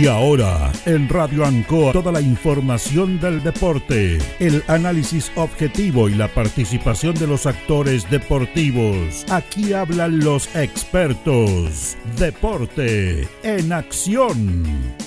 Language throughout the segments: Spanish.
Y ahora, en Radio Ancoa, toda la información del deporte, el análisis objetivo y la participación de los actores deportivos. Aquí hablan los expertos. Deporte en acción.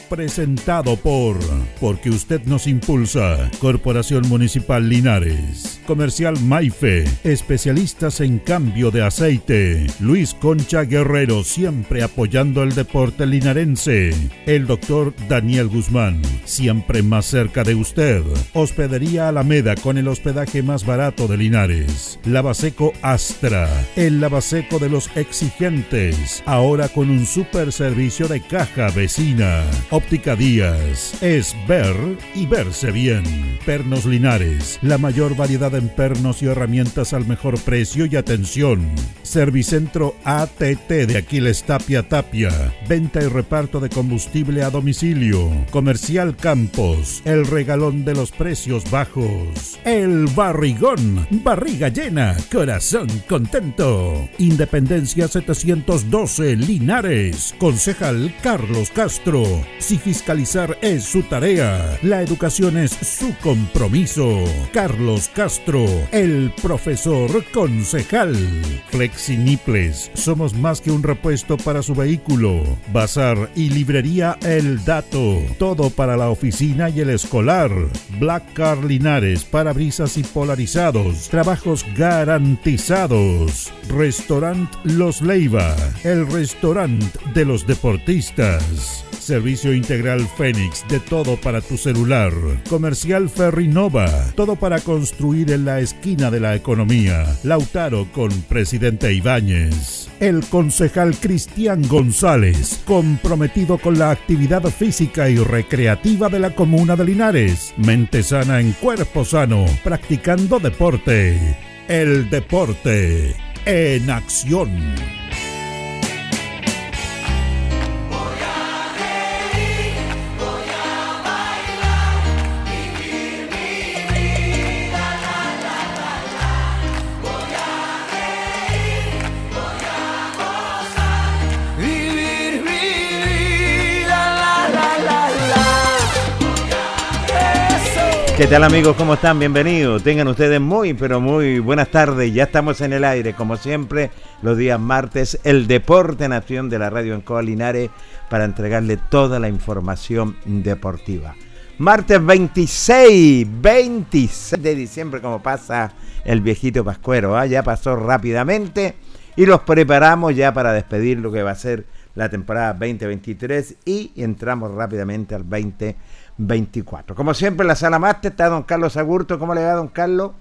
Presentado por Porque usted nos impulsa. Corporación Municipal Linares. Comercial Maife. Especialistas en cambio de aceite. Luis Concha Guerrero siempre apoyando el deporte linarense. El doctor Daniel Guzmán, siempre más cerca de usted. Hospedería Alameda con el hospedaje más barato de Linares. Lavaseco Astra, el lavaseco de los exigentes. Ahora con un super servicio de caja vecina. Óptica Díaz, es ver y verse bien. Pernos Linares, la mayor variedad en pernos y herramientas al mejor precio y atención. Servicentro ATT de Aquiles Tapia Tapia. Venta y reparto de combustible a domicilio. Comercial Campos, el regalón de los precios bajos. El barrigón, barriga llena, corazón contento. Independencia 712, Linares. Concejal Carlos Castro. Si fiscalizar es su tarea, la educación es su compromiso. Carlos Castro, el profesor concejal. Flexiniples, somos más que un repuesto para su vehículo. Bazar y librería el dato. Todo para la oficina y el escolar. Black Car Linares, parabrisas y polarizados. Trabajos garantizados. Restaurant Los Leiva, el restaurante de los deportistas. Servicio integral Fénix, de todo para tu celular. Comercial Ferrinova, todo para construir en la esquina de la economía. Lautaro con Presidente Ibáñez. El concejal Cristian González, comprometido con la actividad física y recreativa de la comuna de Linares. Mente sana en cuerpo sano, practicando deporte. El deporte en acción. ¿Qué tal amigos? ¿Cómo están? Bienvenidos. Tengan ustedes muy, pero muy buenas tardes. Ya estamos en el aire, como siempre, los días martes, el Deporte Nación de la Radio en Linares para entregarle toda la información deportiva. Martes 26, 26 de diciembre, como pasa el viejito Pascuero, ¿ah? ya pasó rápidamente y los preparamos ya para despedir lo que va a ser la temporada 2023 y entramos rápidamente al 2024. Como siempre, en la sala máster está don Carlos Agurto. ¿Cómo le va, don Carlos?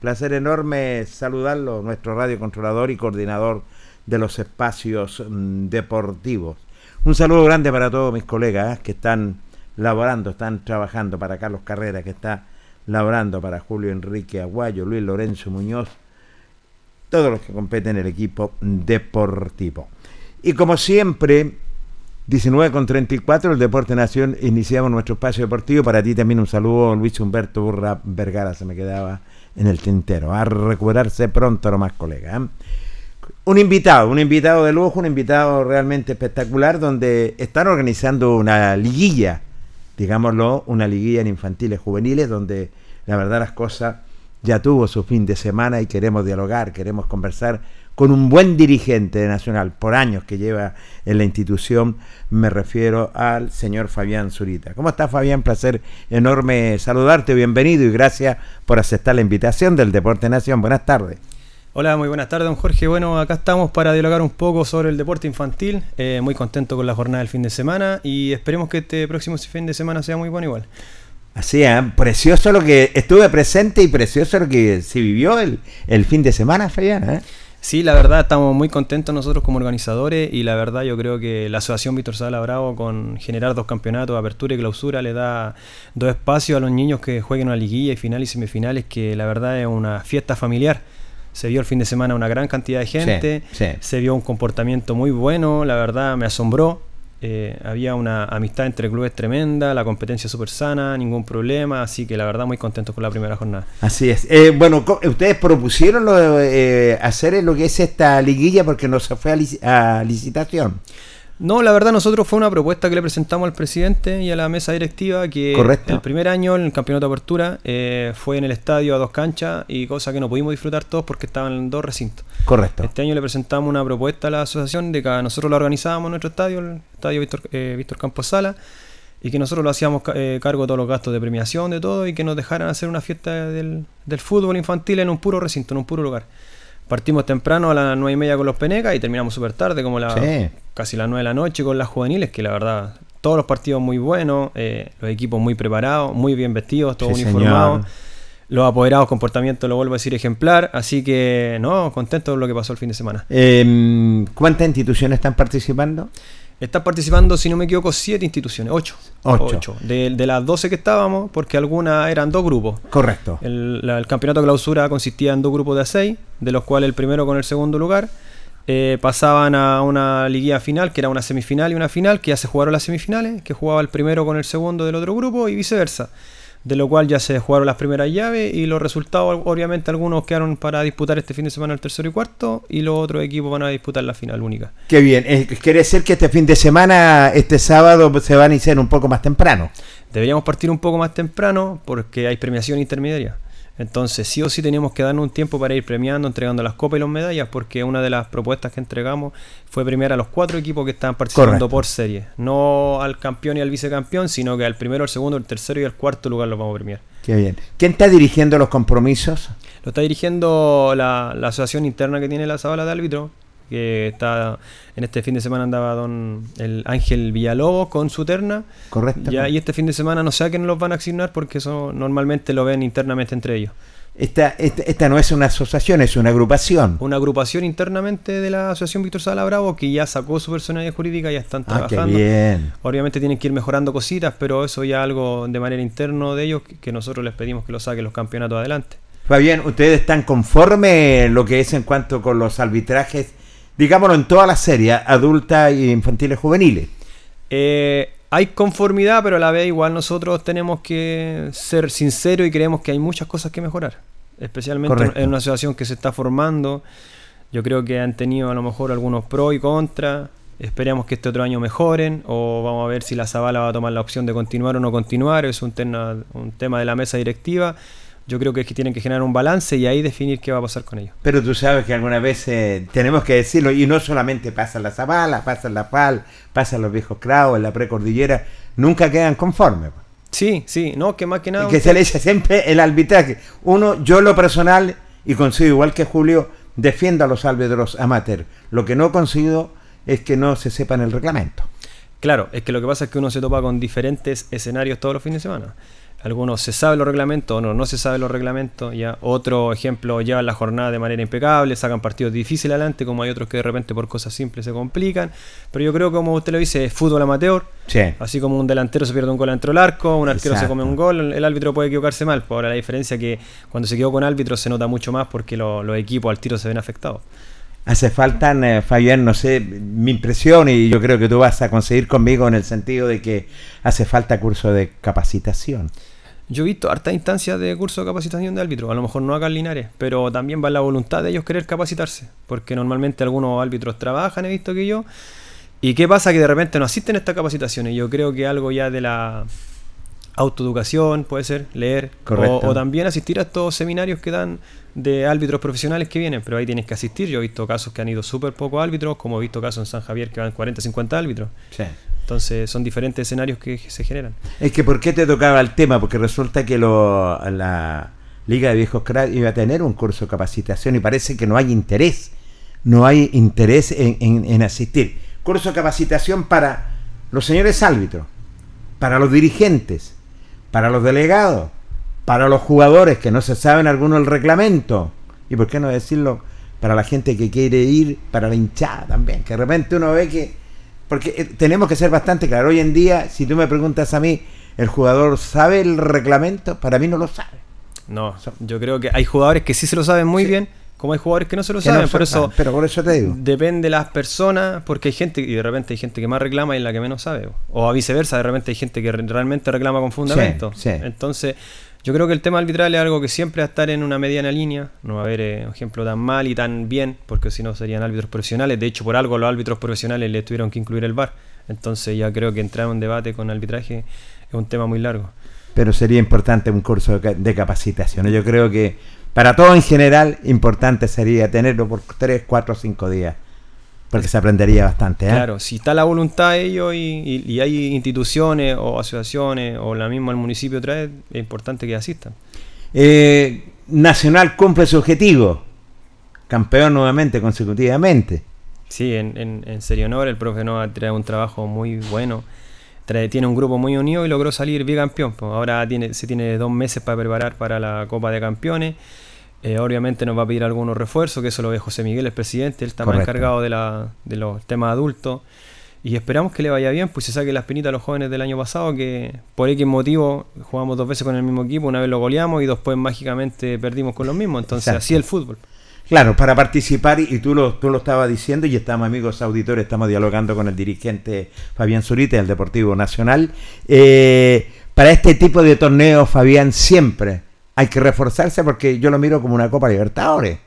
Placer enorme saludarlo, nuestro radiocontrolador y coordinador de los espacios mm, deportivos. Un saludo grande para todos mis colegas ¿eh? que están laborando, están trabajando para Carlos Carrera, que está laborando para Julio Enrique Aguayo, Luis Lorenzo Muñoz, todos los que competen en el equipo deportivo. Y como siempre, 19 con 34, el Deporte Nación, iniciamos nuestro espacio deportivo. Para ti también un saludo, Luis Humberto Burra Vergara, se me quedaba en el tintero. A recuperarse pronto nomás, colega. ¿eh? Un invitado, un invitado de lujo, un invitado realmente espectacular, donde están organizando una liguilla, digámoslo, una liguilla en infantiles juveniles, donde la verdad las cosas ya tuvo su fin de semana y queremos dialogar, queremos conversar con un buen dirigente de Nacional, por años que lleva en la institución, me refiero al señor Fabián Zurita. ¿Cómo está Fabián? Placer enorme saludarte, bienvenido y gracias por aceptar la invitación del Deporte Nación. Buenas tardes. Hola, muy buenas tardes, don Jorge. Bueno, acá estamos para dialogar un poco sobre el deporte infantil. Eh, muy contento con la jornada del fin de semana y esperemos que este próximo fin de semana sea muy bueno igual. Así, ¿eh? precioso lo que estuve presente y precioso lo que se vivió el, el fin de semana, Fabián. ¿eh? Sí, la verdad estamos muy contentos nosotros como organizadores y la verdad yo creo que la Asociación Víctor Sala Bravo con generar dos campeonatos, apertura y clausura, le da dos espacios a los niños que jueguen una liguilla y finales y semifinales que la verdad es una fiesta familiar. Se vio el fin de semana una gran cantidad de gente, Sí, sí. se vio un comportamiento muy bueno, la verdad me asombró. Eh, había una amistad entre clubes tremenda, la competencia súper sana, ningún problema, así que la verdad muy contentos con la primera jornada. Así es. Eh, bueno, ustedes propusieron lo eh, hacer lo que es esta liguilla porque no se fue a licitación. No, la verdad nosotros fue una propuesta que le presentamos al presidente y a la mesa directiva que Correcto. el primer año en el campeonato de apertura eh, fue en el estadio a dos canchas y cosa que no pudimos disfrutar todos porque estaban en dos recintos. Correcto. Este año le presentamos una propuesta a la asociación de que nosotros lo organizábamos en nuestro estadio, el estadio Víctor, eh, Víctor Campos Sala, y que nosotros lo hacíamos eh, cargo de todos los gastos de premiación, de todo, y que nos dejaran hacer una fiesta del, del fútbol infantil en un puro recinto, en un puro lugar. Partimos temprano a las nueve y media con los Penecas y terminamos súper tarde, como la, Sí. casi las nueve de la noche con las juveniles, que la verdad, todos los partidos muy buenos, eh, los equipos muy preparados, muy bien vestidos, todos Sí, uniformados. señor. Los apoderados, comportamiento, lo vuelvo a decir, ejemplar. Así que, no, contento de lo que pasó el fin de semana. Eh, ¿Cuántas instituciones están participando? Están participando, si no me equivoco, siete instituciones, ocho. Ocho. De, de las 12 que estábamos, porque algunas eran dos grupos. Correcto. El, la- el campeonato de clausura consistía en dos grupos de a seis, de los cuales el primero con el segundo lugar eh, pasaban a una liguilla final, que era una semifinal y una final, que ya se jugaron las semifinales, que jugaba el primero con el segundo del otro grupo y viceversa. De lo cual ya se jugaron las primeras llaves y los resultados, obviamente, algunos quedaron para disputar este fin de semana el tercero y cuarto, y los otros equipos van a disputar la final única. Qué bien. Eh, quiere decir que este fin de semana, este sábado, se van a iniciar un poco más temprano. Deberíamos partir un poco más temprano porque hay premiación intermediaria. Entonces, sí o sí teníamos que darnos un tiempo para ir premiando, entregando las copas y las medallas, porque una de las propuestas que entregamos fue premiar a los cuatro equipos que estaban participando Correcto. por serie. No al campeón y al vicecampeón, sino que al primero, al segundo, el tercero y al cuarto lugar los vamos a premiar. Qué bien. ¿Quién está dirigiendo los compromisos? Lo está dirigiendo la, la asociación interna que tiene la Zabala de árbitro, que está en este fin de semana andaba don el Ángel Villalobos con su terna. Correcto. Ya, y este fin de semana no sé a quién los van a asignar porque eso normalmente lo ven internamente entre ellos. Esta, esta, esta no es una asociación, es una agrupación. Una agrupación internamente de la Asociación Víctor Sala Bravo que ya sacó su personalidad jurídica, ya están Ah, qué trabajando. bien. Obviamente tienen que ir mejorando cositas, pero eso ya algo de manera interna de ellos que, que nosotros les pedimos que lo saquen los campeonatos adelante. Fabián, ¿ustedes están conformes lo que es en cuanto con los arbitrajes, digámoslo en todas las series, adultas, y infantiles, juveniles? Eh, hay conformidad, pero a la vez igual nosotros tenemos que ser sinceros y creemos que hay muchas cosas que mejorar. Especialmente Correcto. en una asociación que se está formando. Yo creo que han tenido a lo mejor algunos pros y contras. Esperemos que este otro año mejoren o vamos a ver si la Zabala va a tomar la opción de continuar o no continuar. Es un tema, un tema de la mesa directiva. Yo creo que es que tienen que generar un balance y ahí definir qué va a pasar con ellos. Pero tú sabes que algunas veces tenemos que decirlo, y no solamente pasa la Zabala, pasa la Pal, pasa los viejos en la precordillera, nunca quedan conformes. Sí, sí, no, que más que nada... Y que se le dice siempre el arbitraje. Uno, yo lo personal, y consigo igual que Julio, defiendo a los árbitros amateur. Lo que no consigo es que no se sepan el reglamento. Claro, es que lo que pasa es que uno se topa con diferentes escenarios todos los fines de semana. Algunos se saben los reglamentos, otros no se saben los reglamentos. Ya otro ejemplo llevan la jornada de manera impecable, sacan partidos difíciles adelante, como hay otros que de repente por cosas simples se complican. Pero yo creo que como usted lo dice, es fútbol amateur. Sí. Así como un delantero se pierde un gol dentro del arco, un arquero se come un gol, el- árbitro puede equivocarse mal. Pues ahora la diferencia es que cuando se quedó con árbitro se nota mucho más porque lo- los equipos al tiro se ven afectados. Hace falta, eh, Fabián, no sé, mi impresión, y yo creo que tú vas a conseguir conmigo en el sentido de que hace falta curso de capacitación. Yo he visto hartas instancias de curso de capacitación de árbitros, a lo mejor no acá en Linares, pero también va la voluntad de ellos querer capacitarse, porque normalmente algunos árbitros trabajan, he visto que yo, y qué pasa que de repente no asisten a estas capacitaciones, yo creo que algo ya de la autoeducación puede ser, leer, o, o también asistir a estos seminarios que dan de árbitros profesionales que vienen, pero ahí tienes que asistir, yo he visto casos que han ido súper pocos árbitros, como he visto casos en San Javier que van 40, 50 árbitros, entonces son diferentes escenarios que se generan. Es que ¿por qué te tocaba el tema? Porque resulta que lo- la Liga de Viejos Cracks iba a tener un curso de capacitación y parece que no hay interés. No hay interés en asistir. Curso de capacitación para los señores árbitros, para los dirigentes, para los delegados, para los jugadores que no se saben alguno el reglamento. Y por qué no decirlo para la gente que quiere ir, para la hinchada también. Que de repente uno ve que porque eh, tenemos que ser bastante claros. Hoy en día, si tú me preguntas a mí, ¿el jugador sabe el reglamento? Para mí no lo sabe. No, yo creo que hay jugadores que sí se lo saben muy Sí. bien, como hay jugadores que no se lo Que saben. por eso pero por eso te digo. depende de las personas, porque hay gente, y de repente hay gente que más reclama y la que menos sabe. O a viceversa, de repente hay gente que re- realmente reclama con fundamento. sí. Entonces, Yo creo que el tema arbitral es algo que siempre va a estar en una mediana línea, no va a haber eh, ejemplo tan mal y tan bien, porque si no serían árbitros profesionales. De hecho, por algo los árbitros profesionales le tuvieron que incluir el VAR. Entonces ya creo que entrar en un debate con arbitraje es un tema muy largo. Pero sería importante un curso de capacitación. Yo creo que para todo en general, importante sería tenerlo por 3, 4, 5 días. Porque se aprendería bastante. ¿eh? Claro, si está la voluntad de ellos y, y- y hay instituciones o asociaciones o la misma el municipio trae, es importante que asistan. Eh, Nacional cumple su objetivo. Campeón nuevamente, consecutivamente. Sí, en, en, en serio honor, el profe Nova trae un trabajo muy bueno. Trae- tiene un grupo muy unido y logró salir bicampeón. Pues ahora tiene, se tiene dos meses para preparar para la Copa de Campeones. Eh, obviamente nos va a pedir algunos refuerzos, que eso lo ve José Miguel, el presidente. Él está más encargado de, la, de los temas adultos. Y esperamos que le vaya bien, pues se saque las pinitas a los jóvenes del año pasado, que por X motivo jugamos dos veces con el mismo equipo, una vez lo goleamos y después mágicamente perdimos con los mismos. Entonces Exacto. así el fútbol. Claro, para participar, y tú lo, tú lo estabas diciendo, y estamos amigos auditores, estamos dialogando con el dirigente Fabián Zurita del Deportivo Nacional. Eh, para este tipo de torneos, Fabián, siempre hay que reforzarse porque yo lo miro como una Copa Libertadores.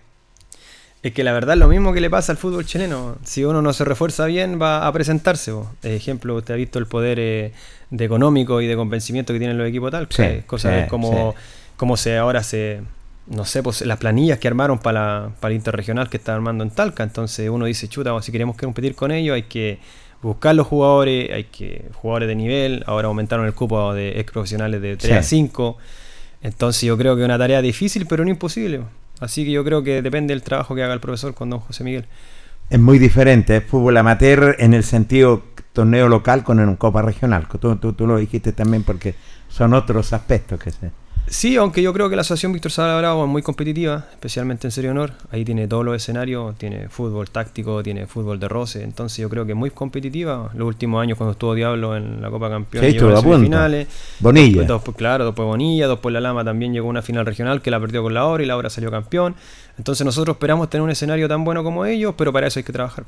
Es que la verdad es lo mismo que le pasa al fútbol chileno. Si uno no se refuerza bien, va a presentarse. Eh, ejemplo, usted ha visto el poder eh, de económico y de convencimiento que tienen los equipos tal. Sí, cosas sí, de como, sí. como se ahora se, no sé, pues las planillas que armaron para, la- para el interregional que está armando en Talca. Entonces uno dice, chuta, si queremos competir con ellos hay que buscar los jugadores, hay que jugadores de nivel. Ahora aumentaron el cupo de ex profesionales de 3 a Sí. 5. Entonces yo creo que es una tarea difícil, pero no imposible. Así que yo creo que depende del trabajo que haga el profesor con don José Miguel. Es muy diferente, es fútbol amateur en el sentido torneo local con una Copa regional. Tú, tú lo dijiste también porque son otros aspectos que se... Sí, aunque yo creo que la asociación Víctor Sala Bravo es muy competitiva, especialmente en Serie Honor. Ahí tiene todos los escenarios, tiene fútbol táctico, tiene fútbol de roce. Entonces yo creo que es muy competitiva. Los últimos años cuando estuvo Diablo en la Copa Campeones Sí, llegó a las semifinales. Bonilla. Después, después, claro, después Bonilla, después La Lama también llegó a una final regional que la perdió con la Hora y la Hora salió campeón. Entonces nosotros esperamos tener un escenario tan bueno como ellos, pero para eso hay que trabajar.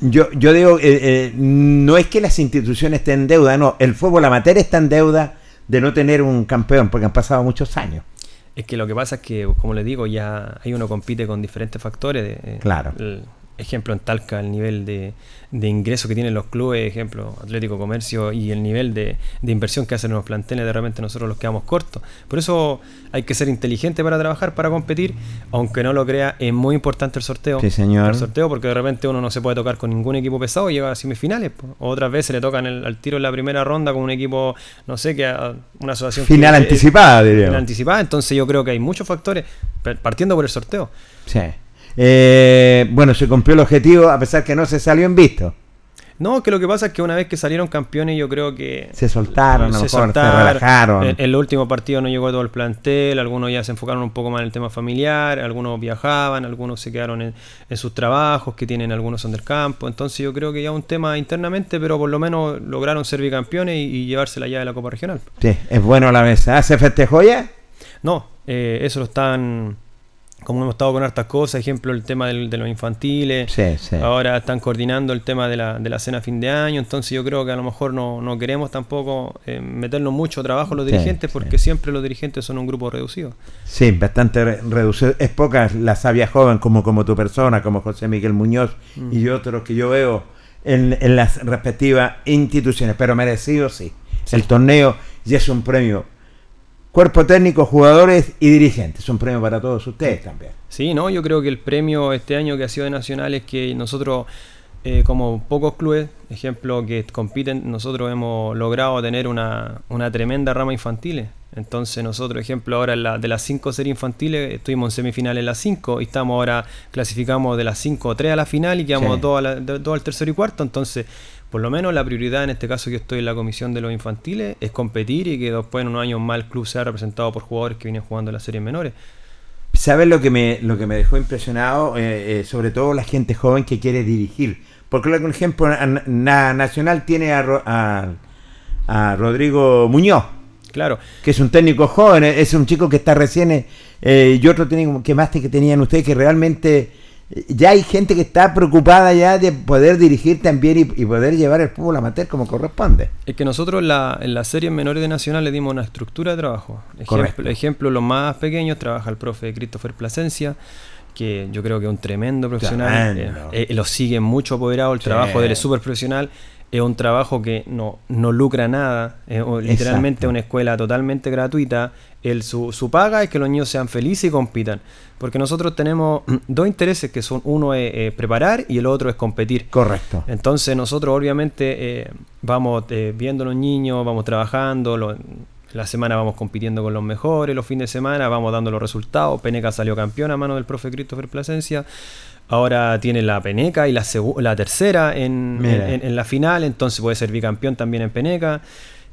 Yo, yo digo, eh, eh, no es que las instituciones estén en deuda, no, el fútbol amateur está en deuda de no tener un campeón, porque han pasado muchos años. Es que lo que pasa es que, como les digo, ya ahí uno compite con diferentes factores. de- eh, Claro. el ejemplo, en Talca, el nivel de, de ingreso que tienen los clubes, ejemplo, Atlético Comercio, y el nivel de, de inversión que hacen los planteles, de repente nosotros los quedamos cortos. Por eso hay que ser inteligente para trabajar, para competir, aunque no lo crea, es muy importante el sorteo. Sí, señor. El sorteo, porque de repente uno no se puede tocar con ningún equipo pesado y llega a semifinales. Otras veces le tocan el- al tiro en la primera ronda con un equipo, no sé, que a- una asociación. que- Final eh, anticipada, diríamos. Final anticipada, entonces yo creo que hay muchos factores, partiendo por el sorteo. Sí. Eh, bueno, se cumplió el objetivo a pesar que no se salió en visto. No, que lo que pasa es que una vez que salieron campeones, yo creo que. Se soltaron, a lo se mejor, se soltaron. relajaron. En, en el último partido no llegó todo el plantel, algunos ya se enfocaron un poco más en el tema familiar, algunos viajaban, algunos se quedaron en, en sus trabajos, que tienen algunos son del campo. Entonces yo creo que ya un tema internamente, pero por lo menos lograron ser bicampeones y, y llevarse la llave de la Copa Regional. Sí, es bueno la mesa. ¿Ah, ¿Se festejó ya? No, eh, eso lo están. Como hemos estado con hartas cosas, ejemplo, el tema del- de los infantiles. Sí, sí. Ahora están coordinando el tema de la, de la cena fin de año, entonces yo creo que a lo mejor no, no queremos tampoco eh, meternos mucho trabajo los dirigentes, sí. porque siempre los dirigentes son un grupo reducido. Sí, bastante re- reducido. Es poca la sabia joven como, como tu persona, como José Miguel Muñoz Mm. y otros que yo veo en, en las respectivas instituciones, pero merecido sí. El torneo ya es un premio. Cuerpo técnico, jugadores y dirigentes. Es un premio para todos ustedes también. Sí, no, yo creo que el premio este año que ha sido de Nacional es que nosotros, eh, como pocos clubes, ejemplo, que compiten, nosotros hemos logrado tener una, una tremenda rama infantil. Entonces nosotros, ejemplo, ahora en la- de las cinco series infantiles estuvimos en semifinales en las cinco y estamos ahora, clasificamos de las cinco o tres a la final y quedamos Sí. dos, a la- de- dos al tercero y cuarto. Entonces, por lo menos la prioridad en este caso que estoy en la comisión de los infantiles es competir y que después en unos años más el club sea representado por jugadores que vienen jugando en las series menores. ¿Sabes lo que me, lo que me dejó impresionado? Eh, eh, sobre todo la gente joven que quiere dirigir. Porque, por ejemplo, na- na- Nacional tiene a, Ro- a- a Rodrigo Muñoz, Claro, que es un técnico joven, es un chico que está recién, eh, y otro técnico que más que tenían ustedes, que realmente ya hay gente que está preocupada ya de poder dirigir también y, y poder llevar el fútbol amateur como corresponde. Es que nosotros en la, en las series menores de Nacional le dimos una estructura de trabajo. Ejemplo, ejemplo, los más pequeños trabaja el profe Christopher Plasencia, que yo creo que es un tremendo profesional. Tremendo. Eh, eh, lo sigue mucho apoderado, el Sí. trabajo de él es súper profesional. Es un trabajo que no, no lucra nada, es literalmente Exacto. una escuela totalmente gratuita. Él, su, su paga es que los niños sean felices y compitan. Porque nosotros tenemos dos intereses que son, uno es eh, preparar y el otro es competir. Correcto. Entonces nosotros obviamente eh, vamos eh, viendo a los niños, vamos trabajando, lo- la semana vamos compitiendo con los mejores, los fines de semana vamos dando los resultados. Peneca salió campeón a mano del profe Christopher Plasencia. Ahora tiene la Peneca y la, la tercera en, en- en la final, entonces puede ser bicampeón también en Peneca.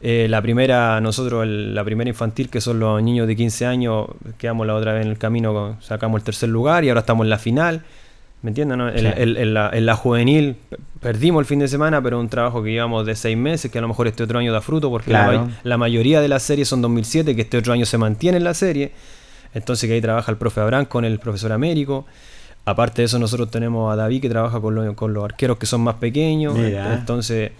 Eh, la primera, nosotros, el- la primera infantil, que son los niños de 15 años, quedamos la otra vez en el camino, sacamos el tercer lugar y ahora estamos en la final. ¿Me entienden? no? En, Sí. en- en la, en la juvenil perdimos el fin de semana, pero un trabajo que llevamos de seis meses, que a lo mejor este otro año da fruto, porque la Claro. may- la, mayoría de las series son 2007, que este otro año se mantiene en la serie. Entonces que ahí trabaja el profe Abraham con el profesor Américo. Aparte de eso, nosotros tenemos a David que trabaja con, lo- con los arqueros que son más pequeños. Mira. Entonces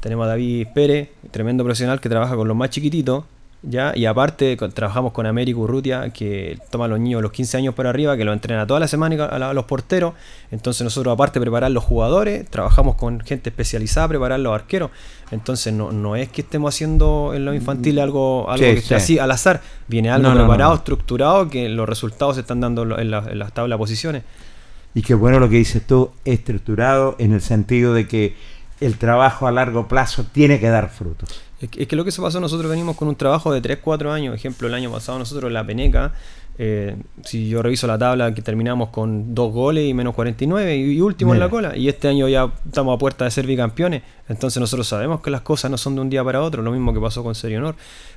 tenemos a David Pérez, tremendo profesional que trabaja con los más chiquititos. ¿Ya? Y aparte con- trabajamos con Américo Urrutia, que toma a los niños de los 15 años para arriba, que los entrena toda la semana a, la- a los porteros. Entonces nosotros aparte de preparar los jugadores, trabajamos con gente especializada a preparar los arqueros. Entonces no, no es que estemos haciendo en los infantiles algo, algo Sí, que esté sí. así al azar. Viene algo No, preparado, no. estructurado, que los resultados se están dando en la- en, la- en las tablas de posiciones. Y qué bueno lo que dices tú, estructurado en el sentido de que el trabajo a largo plazo tiene que dar frutos. Es que, lo que se pasó, nosotros venimos con un trabajo de 3, 4 años. Ejemplo, el año pasado nosotros la Peneca, eh, si yo reviso la tabla, que terminamos con 2 goles y menos 49 y, y último Mira. en la cola. Y este año ya estamos a puerta de ser bicampeones. Entonces nosotros sabemos que las cosas no son de un día para otro. Lo mismo que pasó con Serie Honor.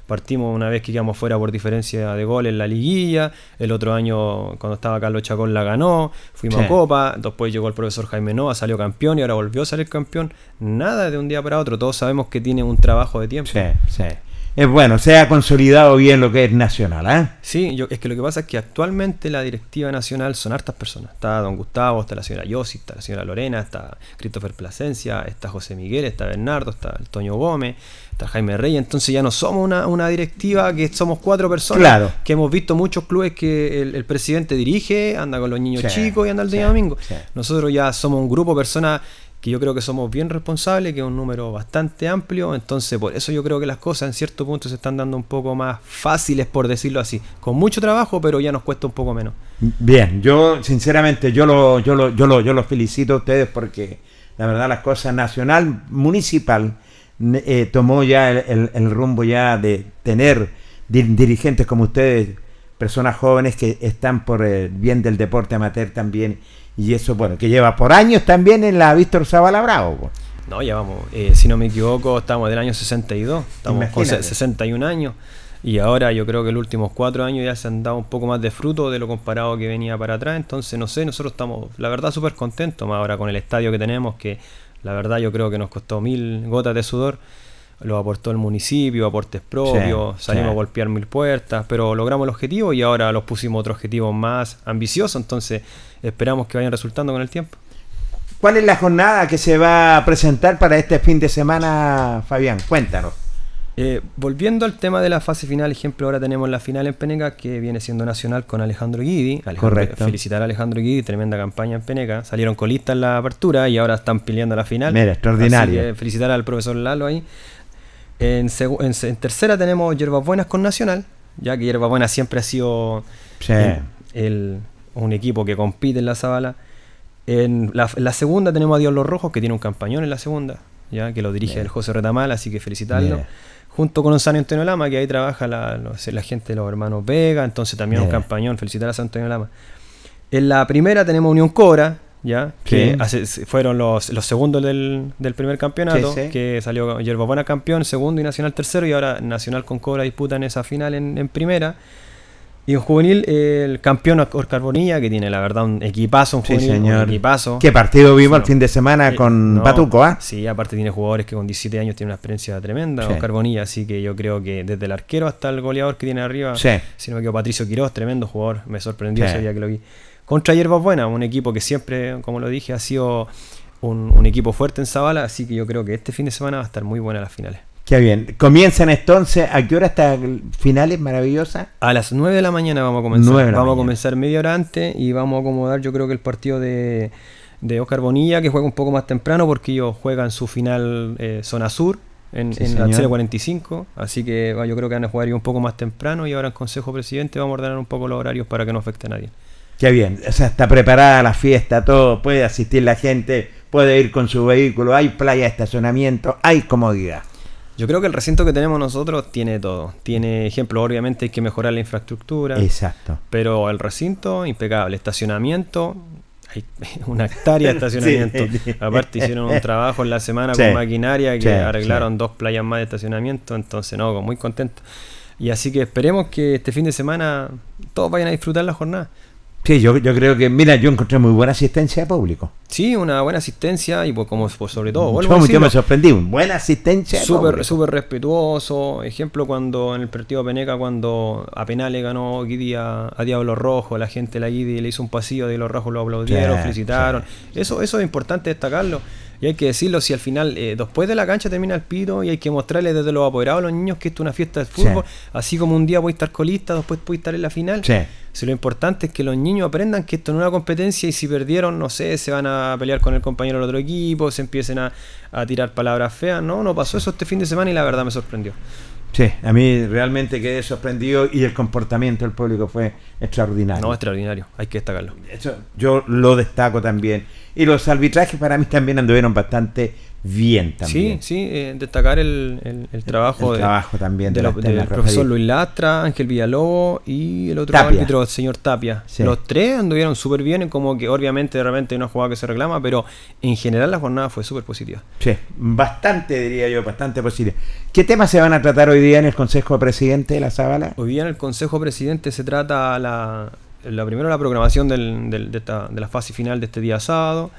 Partimos una vez que quedamos fuera por diferencia de goles en la liguilla. El otro año, cuando estaba Carlos Chacón, la ganó. Fuimos Sí. a Copa. Después llegó el profesor Jaime Nova, salió campeón y ahora volvió a salir campeón. Nada de un día para otro. Todos sabemos que tiene un trabajo de tiempo. Sí, sí. Es bueno, se ha consolidado bien lo que es nacional, ¿eh? Sí, yo, es que lo que pasa es que actualmente la directiva nacional son hartas personas. Está don Gustavo, está la señora Yossi, está la señora Lorena, está Christopher Plasencia, está José Miguel, está Bernardo, está el Toño Gómez, está Jaime Rey. Entonces ya no somos una, una directiva que somos cuatro personas. Claro. Que hemos visto muchos clubes que el, el presidente dirige, anda con los niños Sí, chicos y anda el sí, día domingo. sí. Nosotros ya somos un grupo de personas que yo creo que somos bien responsables, que es un número bastante amplio, entonces por eso yo creo que las cosas en cierto punto se están dando un poco más fáciles, por decirlo así, con mucho trabajo, pero ya nos cuesta un poco menos. Bien, yo sinceramente yo lo, yo lo, yo lo, yo los felicito a ustedes porque la verdad las cosas nacional, municipal, eh, tomó ya el, el- el rumbo ya de tener di- dirigentes como ustedes, personas jóvenes que están por el bien del deporte amateur también, y eso, bueno, que lleva por años también en la Víctor Zavala Bravo. pues. No, ya vamos, eh, si no me equivoco, estamos del año 62, estamos con Imagínate. se- 61 años. Y ahora yo creo que los últimos cuatro años ya se han dado un poco más de fruto de lo comparado que venía para atrás. Entonces, no sé, nosotros estamos, la verdad, súper contentos. Más ahora con el estadio que tenemos, que la verdad yo creo que nos costó mil gotas de sudor. Lo aportó el municipio, aportes propios, Sí, salimos sí. a golpear mil puertas, pero logramos el objetivo y ahora los pusimos otro objetivo más ambicioso. Entonces, esperamos que vayan resultando con el tiempo. ¿Cuál es la jornada que se va a presentar para este fin de semana, Fabián? Cuéntanos. Eh, volviendo al tema de la fase final, ejemplo, ahora tenemos la final en Peneca que viene siendo nacional con Alejandro Guidi. Alejandro- Correcto. Felicitar a Alejandro Guidi, tremenda campaña en Peneca. Salieron colistas en la apertura y ahora están peleando la final. Mira, extraordinario. Felicitar al profesor Lalo ahí. En, tercera tenemos Hierbas Buenas con Nacional, ya que Hierbas Buenas siempre ha sido Sí. el- el- un equipo que compite en la Zabala. En la, segunda tenemos a Dios Los Rojos, que tiene un campañón en la segunda, ya que lo dirige el José Retamal, así que felicitarlo. Junto con San Antonio Lama, que ahí trabaja la, los- la gente de los hermanos Vega, entonces también un campañón, felicitar a San Antonio Lama. En la primera tenemos Unión Cobra, ya, que Sí. hace- fueron los, los segundos del, del primer campeonato, Sí, sí. que salió Yerba Buena campeón, segundo y Nacional tercero, y ahora Nacional con Cobra disputan esa final en, en primera. Y en juvenil, el campeón Oscar Carbonilla, que tiene la verdad un equipazo, un juvenil, un equipazo. ¿Qué partido vimos el fin de semana Eh, con no, Batuco, ah? Sí, aparte tiene jugadores que con 17 años tienen una experiencia tremenda, Sí. Oscar Bonilla, así que yo creo que desde el arquero hasta el goleador que tiene arriba, Sí. si no me equivoco, Patricio Quiroz, tremendo jugador, me sorprendió ese día que lo vi. Contra Hierbas Buenas, un equipo que siempre, como lo dije, ha sido un, un equipo fuerte en Zabala, así que yo creo que este fin de semana va a estar muy buena las finales. Qué bien. Comienzan entonces, ¿a qué hora hasta finales maravillosas? A las 9 de la mañana vamos a comenzar. 9 de la vamos a comenzar media hora antes y vamos a acomodar yo creo que el partido de, de Oscar Bonilla, que juega un poco más temprano porque ellos juegan su final eh, zona sur en, Sí, en la señor. 045. Así que yo creo que van a jugar un poco más temprano y ahora en Consejo Presidente vamos a ordenar un poco los horarios para que no afecte a nadie. Qué bien. O sea, está preparada la fiesta, todo. Puede asistir la gente, puede ir con su vehículo. Hay playa de estacionamiento, hay comodidad. Yo creo que el recinto que tenemos nosotros tiene todo. Tiene ejemplo, obviamente hay que mejorar la infraestructura. Exacto. Pero el recinto, impecable. Estacionamiento, hay una hectárea de estacionamiento. Sí, sí. Aparte hicieron un trabajo en la semana Sí, con maquinaria que arreglaron dos playas más de estacionamiento. Entonces, no, muy contento. Y así que esperemos que este fin de semana todos vayan a disfrutar la jornada. Sí, yo, yo creo que, mira, yo encontré muy buena asistencia de público. Sí, una buena asistencia y pues como pues, sobre todo, Yo, a yo me sorprendí. Buena asistencia Súper súper respetuoso. Ejemplo, cuando en el partido Peneca, cuando a penal le ganó Guidi a, a Diablo Rojo, la gente la Guidi le hizo un pasillo, Diablo Rojo lo aplaudieron, Sí, felicitaron. Eso, eso es importante destacarlo. Y hay que decirlo, si al final, eh, después de la cancha termina el pito y hay que mostrarles desde los apoderados a los niños que esto es una fiesta de fútbol. Así como un día voy a estar colista, después voy a estar en la final. Sí. Si lo importante es que los niños aprendan que esto no es una competencia y si perdieron, no sé, se van a pelear con el compañero del otro equipo, se empiecen a, a tirar palabras feas. No, no pasó eso este fin de semana y la verdad me sorprendió. Sí, a mí realmente quedé sorprendido y el comportamiento del público fue extraordinario. No, extraordinario, hay que destacarlo. Eso yo lo destaco también. Y los arbitrajes para mí también anduvieron bastante bien también. Sí, sí, eh, destacar el, el- el trabajo, el de- trabajo también de de la los- externa del profesor. Luis Lastra, Ángel Villalobos y el otro árbitro, el señor Tapia. Sí. Los tres anduvieron súper bien, en como que obviamente de repente hay una jugada que se reclama, pero en general la jornada fue súper positiva. Sí, bastante diría yo, bastante posible. ¿Qué temas se van a tratar hoy día en el Consejo de Presidente de la Zabala? Hoy día en el Consejo Presidente se trata la, la primero la programación del- del- de, esta- de la fase final de este día sábado.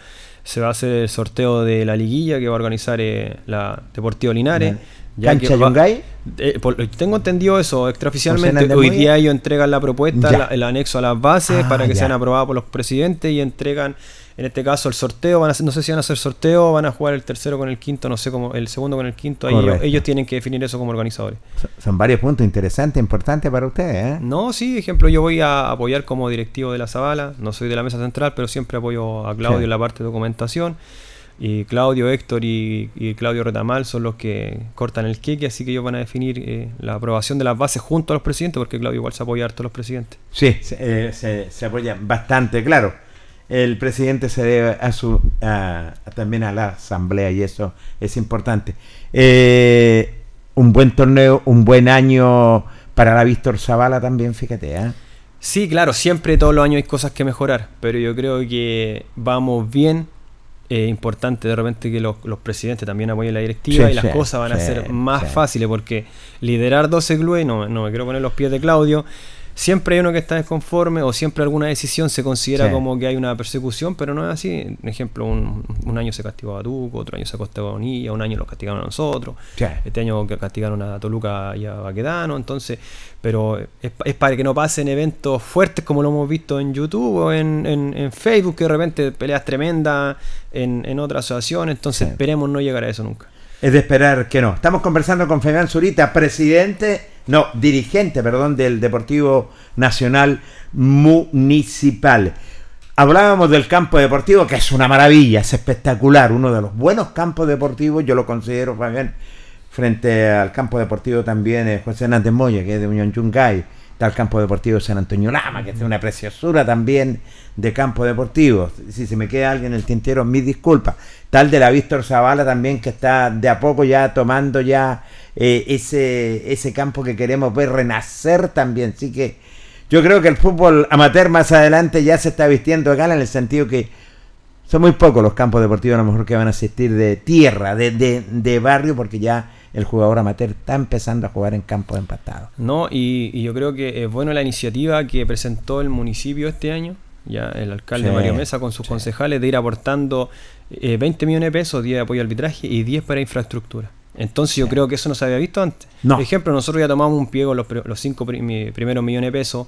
Se va a hacer el sorteo de la liguilla que va a organizar eh, la Deportivo Linares. ya ¿Cancha que va-? Eh, por- tengo entendido eso ¿José extraoficialmente. Hoy día ellos entregan la propuesta, la- el anexo a las bases Ah, para que ya. sean aprobadas por los presidentes y entregan, en este caso, el sorteo. Van a no sé si van a hacer sorteo, van a jugar el tercero con el quinto, no sé cómo, el segundo con el quinto. Ahí ellos, tienen que definir eso como organizadores. Son- Son varios puntos interesantes, importantes para ustedes. ¿eh? No, sí, ejemplo, yo voy a apoyar como directivo de la Zabala, no soy de la mesa central, pero siempre apoyo a Claudio Sí. en la parte de documentación. Y Claudio, Héctor y, y Claudio Retamal son los que cortan el queque, así que ellos van a definir eh, la aprobación de las bases junto a los presidentes, porque Claudio igual se apoya harto a los presidentes. Sí, se, eh, se- se apoya bastante, claro. El presidente se debe a su a- a- también a la asamblea y eso es importante. Eh, un buen torneo, un buen año para la Víctor Zavala también, fíjate. ¿eh? Sí, claro, siempre todos los años hay cosas que mejorar, pero yo creo que vamos bien. Es importante de repente que los, los presidentes también apoyen la directiva Sí, y las sí, cosas van a ser más fáciles porque liderar 12 clubes, no, no me quiero poner los pies de Claudio, siempre hay uno que está desconforme o siempre alguna decisión se considera Sí. como que hay una persecución, pero no es así. Por ejemplo, un, un año se castigó a Tuco, otro año se castigó a Bonilla, un año los castigaron a nosotros. Sí. Este año castigaron a Toluca y a Baquedano, entonces, pero es, es para que no pasen eventos fuertes como lo hemos visto en YouTube o en, en- en Facebook, que de repente peleas tremendas en, en otra asociación, entonces Sí. esperemos no llegar a eso nunca. Es de esperar que no. Estamos conversando con Fabián Zurita, presidente, no, dirigente, perdón, del Deportivo Nacional Municipal. Hablábamos del campo deportivo, que es una maravilla, es espectacular, uno de los buenos campos deportivos, yo lo considero, Fabián, frente al campo deportivo también eh, José Hernández Moya, que es de Unión Yungay, está el campo deportivo San Antonio Lama, que es una preciosura también de campo deportivo. Si se me queda alguien en el tintero, mis disculpas. Tal de la Víctor Zavala también, que está de a poco ya tomando ya eh, ese, ese campo que queremos ver renacer también. Así que yo creo que el fútbol amateur más adelante ya se está vistiendo acá en el sentido que son muy pocos los campos deportivos a lo mejor que van a asistir de tierra, de, de, de barrio, porque ya el jugador amateur está empezando a jugar en campos empatados. No, y, y yo creo que es bueno la iniciativa que presentó el municipio este año, ya el alcalde Sí, Mario Mesa con sus sí. concejales, de ir aportando eh, 20 millones de pesos, 10 de apoyo al arbitraje y 10 para infraestructura. Entonces yo creo que eso no se había visto antes. No. Por ejemplo, nosotros ya tomamos un pliego los, los cinco primeros millones de pesos.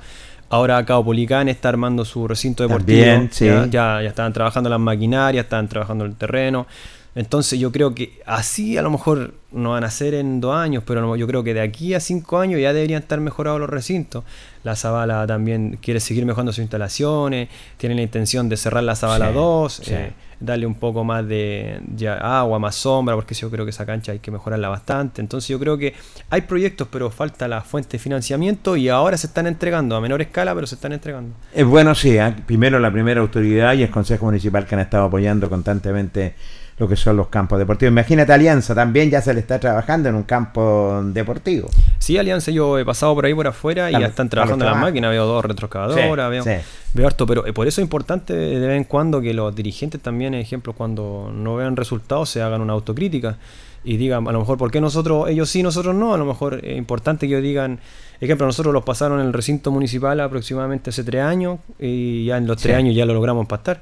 Ahora Caupolicán está armando su recinto deportivo. También, sí. ya, ya, ya estaban trabajando las maquinarias, estaban trabajando el terreno. Entonces yo creo que así a lo mejor no van a ser en dos años, pero yo creo que de aquí a cinco años ya deberían estar mejorados los recintos. La Zabala también quiere seguir mejorando sus instalaciones, tiene la intención de cerrar la Zabala Sí, 2, sí. eh, darle un poco más de ya agua, más sombra, porque yo creo que esa cancha hay que mejorarla bastante. Entonces yo creo que hay proyectos, pero falta la fuente de financiamiento y ahora se están entregando a menor escala, pero se están entregando. Es bueno, sí, ¿eh? primero la primera autoridad y el Consejo Municipal que han estado apoyando constantemente lo que son los campos deportivos. Imagínate Alianza, también ya se le está trabajando en un campo deportivo. Sí, Alianza, yo he pasado por ahí por afuera y Claro, ya están trabajando las máquinas, veo dos retroexcavadoras, veo, sí. veo harto, pero eh, por eso es importante de vez en cuando que los dirigentes también, ejemplo, cuando no vean resultados, se hagan una autocrítica y digan, a lo mejor, ¿por qué nosotros, ellos sí, nosotros no? A lo mejor es importante que ellos digan, ejemplo, nosotros los pasaron en el recinto municipal aproximadamente hace tres años y ya en los tres años ya lo logramos empatar.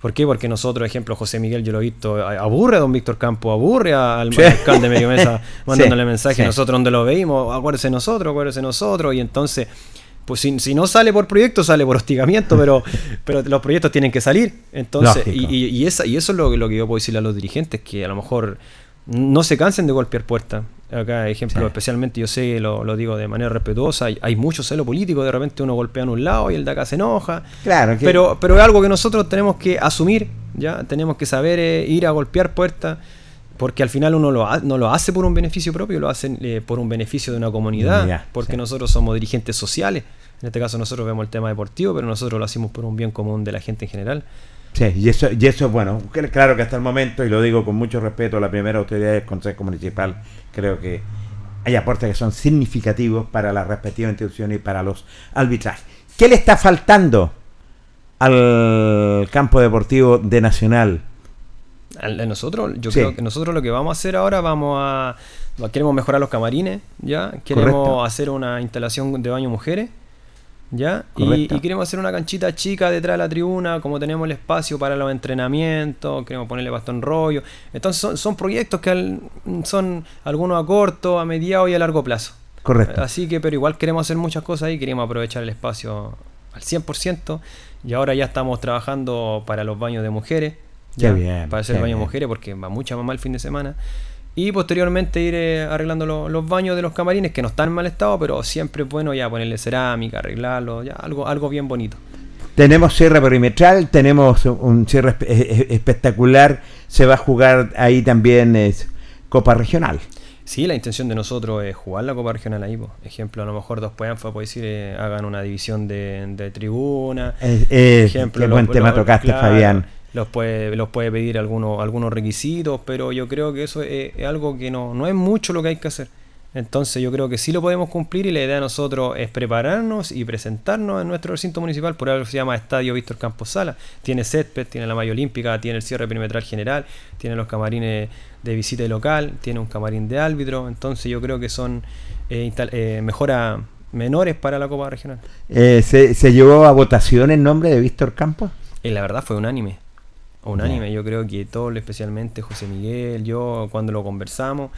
¿Por qué? Porque nosotros, ejemplo, José Miguel, yo lo he visto, aburre a don Víctor Campo, aburre al Sí. alcalde de medio mesa mandándole Sí, mensaje, sí. nosotros donde lo veíamos, acuérdese nosotros, acuérdese nosotros, y entonces, pues si, si no sale por proyecto, sale por hostigamiento, pero, pero los proyectos tienen que salir. Entonces, y- y esa, y eso es lo, lo que yo puedo decirle a los dirigentes, que a lo mejor no se cansen de golpear puertas. Acá, ejemplo, Sí. especialmente yo sé, lo, lo digo de manera respetuosa, hay, hay mucho celo político, de repente uno golpea en un lado y el de acá se enoja. Claro, que- Pero, pero es algo que nosotros tenemos que asumir, ya tenemos que saber eh, ir a golpear puertas, porque al final uno lo ha- no lo hace por un beneficio propio, lo hace eh, por un beneficio de una comunidad, porque sí. nosotros somos dirigentes sociales. En este caso nosotros vemos el tema deportivo, pero nosotros lo hacemos por un bien común de la gente en general. Sí, y eso, y eso es bueno. Claro que hasta el momento, y lo digo con mucho respeto, la primera autoridad del Consejo Municipal, creo que hay aportes que son significativos para las respectivas instituciones y para los arbitrajes. ¿Qué le está faltando al campo deportivo de Nacional? Nosotros, yo Sí. creo que nosotros lo que vamos a hacer ahora, vamos a queremos mejorar los camarines, ya, queremos Correcto. hacer una instalación de baño mujeres, ya, y, y queremos hacer una canchita chica detrás de la tribuna, como tenemos el espacio para los entrenamientos, queremos ponerle bastón rollo. Entonces son, son proyectos que al- son algunos a corto, a mediado y a largo plazo. Correcto. Así que, pero igual queremos hacer muchas cosas ahí, queremos aprovechar el espacio al 100% y ahora ya estamos trabajando para los baños de mujeres. Qué ya, bien, Para hacer qué baños de bien. mujeres porque va mucha mamá el fin de semana. Y posteriormente ir eh, arreglando lo- los baños de los camarines que no están en mal estado, pero siempre es bueno ya ponerle cerámica, arreglarlo, ya algo, algo bien bonito. Tenemos cierre perimetral, tenemos un cierre espe- espectacular. Se va a jugar ahí también es, Copa Regional. Sí, la intención de nosotros es jugar la Copa Regional ahí. po. Ejemplo, a lo mejor dos puedan puede decir, eh, hagan una división de, de tribuna. Eh, eh, ejemplo, qué buen tema tocaste, claro, Fabián. Los puede, los puede pedir algunos, algunos requisitos, pero yo creo que eso es, es algo que no, no es mucho lo que hay que hacer. Entonces yo creo que sí lo podemos cumplir y la idea de nosotros es prepararnos y presentarnos en nuestro recinto municipal, por algo que se llama Estadio Víctor Campos Sala. Tiene césped, tiene la malla olímpica, tiene el cierre perimetral general, tiene los camarines de visita y local, tiene un camarín de árbitro, entonces yo creo que son eh, eh, mejoras menores para la Copa Regional. Eh, se, se llevó a votación el nombre de Víctor Campos. Y la verdad fue unánime. Unánime, Ya. yo creo que todo, especialmente José Miguel, yo, cuando lo conversamos,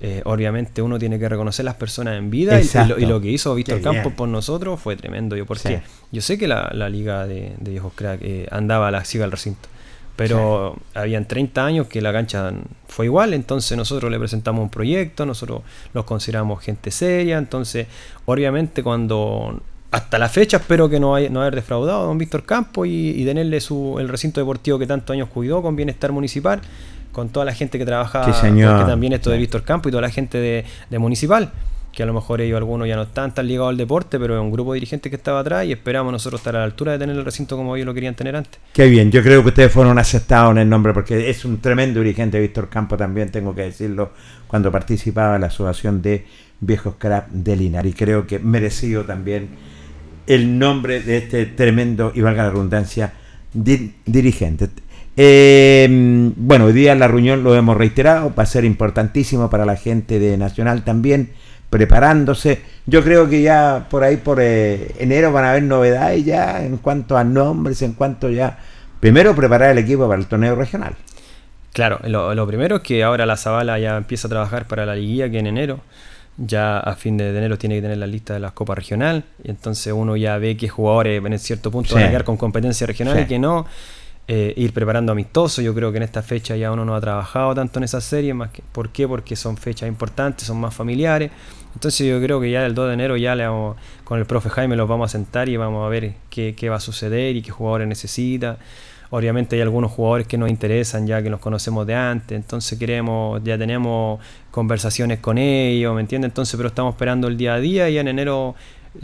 eh, obviamente uno tiene que reconocer las personas en vida y- lo, y lo que hizo Víctor Campos por nosotros fue tremendo. Yo, porque Sí. yo sé que la, la liga de, de viejos crack eh, andaba a la siga al recinto, pero habían 30 años que la cancha fue igual, entonces nosotros le presentamos un proyecto, nosotros los consideramos gente seria, entonces obviamente cuando hasta la fecha espero que no, haya, no haber defraudado a don Víctor Campos y, y tenerle su, el recinto deportivo que tantos años cuidó con bienestar municipal, con toda la gente que trabajaba, Sí, señor. también esto de. Víctor Campos y toda la gente de, de municipal, que a lo mejor ellos algunos ya no están tan ligados al deporte, pero es un grupo de dirigentes que estaba atrás y esperamos nosotros estar a la altura de tener el recinto como ellos lo querían tener antes. Qué bien, yo creo que ustedes fueron aceptados en el nombre porque es un tremendo dirigente, Víctor Campos también, tengo que decirlo, cuando participaba en la asociación de Viejos Crap de Linares. Y creo que merecido también el nombre de este tremendo, y valga la redundancia, di- dirigente. Eh, bueno, hoy día la reunión lo hemos reiterado, va a ser importantísimo para la gente de Nacional también, preparándose. Yo creo que ya por ahí, por eh, enero, van a haber novedades ya en cuanto a nombres, en cuanto ya... Primero, preparar el equipo para el torneo regional. Claro, lo, primero es que ahora la Zabala ya empieza a trabajar para la liguilla que en enero. Ya a fin de enero tiene que tener la lista de las copas regional. Y entonces uno ya ve qué jugadores en cierto punto van a quedar con competencia regional Sí. y que no. Eh, ir preparando amistosos. Yo creo que en esta fecha ya uno no ha trabajado tanto en esa serie. Más que, ¿Por qué? Porque son fechas importantes, son más familiares. Entonces yo creo que ya el 2 de enero ya le vamos, con el profe Jaime los vamos a sentar y vamos a ver qué, qué va a suceder y qué jugadores necesita. Obviamente hay algunos jugadores que nos interesan ya que los conocemos de antes, entonces queremos, ya tenemos conversaciones con ellos, ¿me entiendes? Entonces, pero estamos esperando el día a día y ya en enero,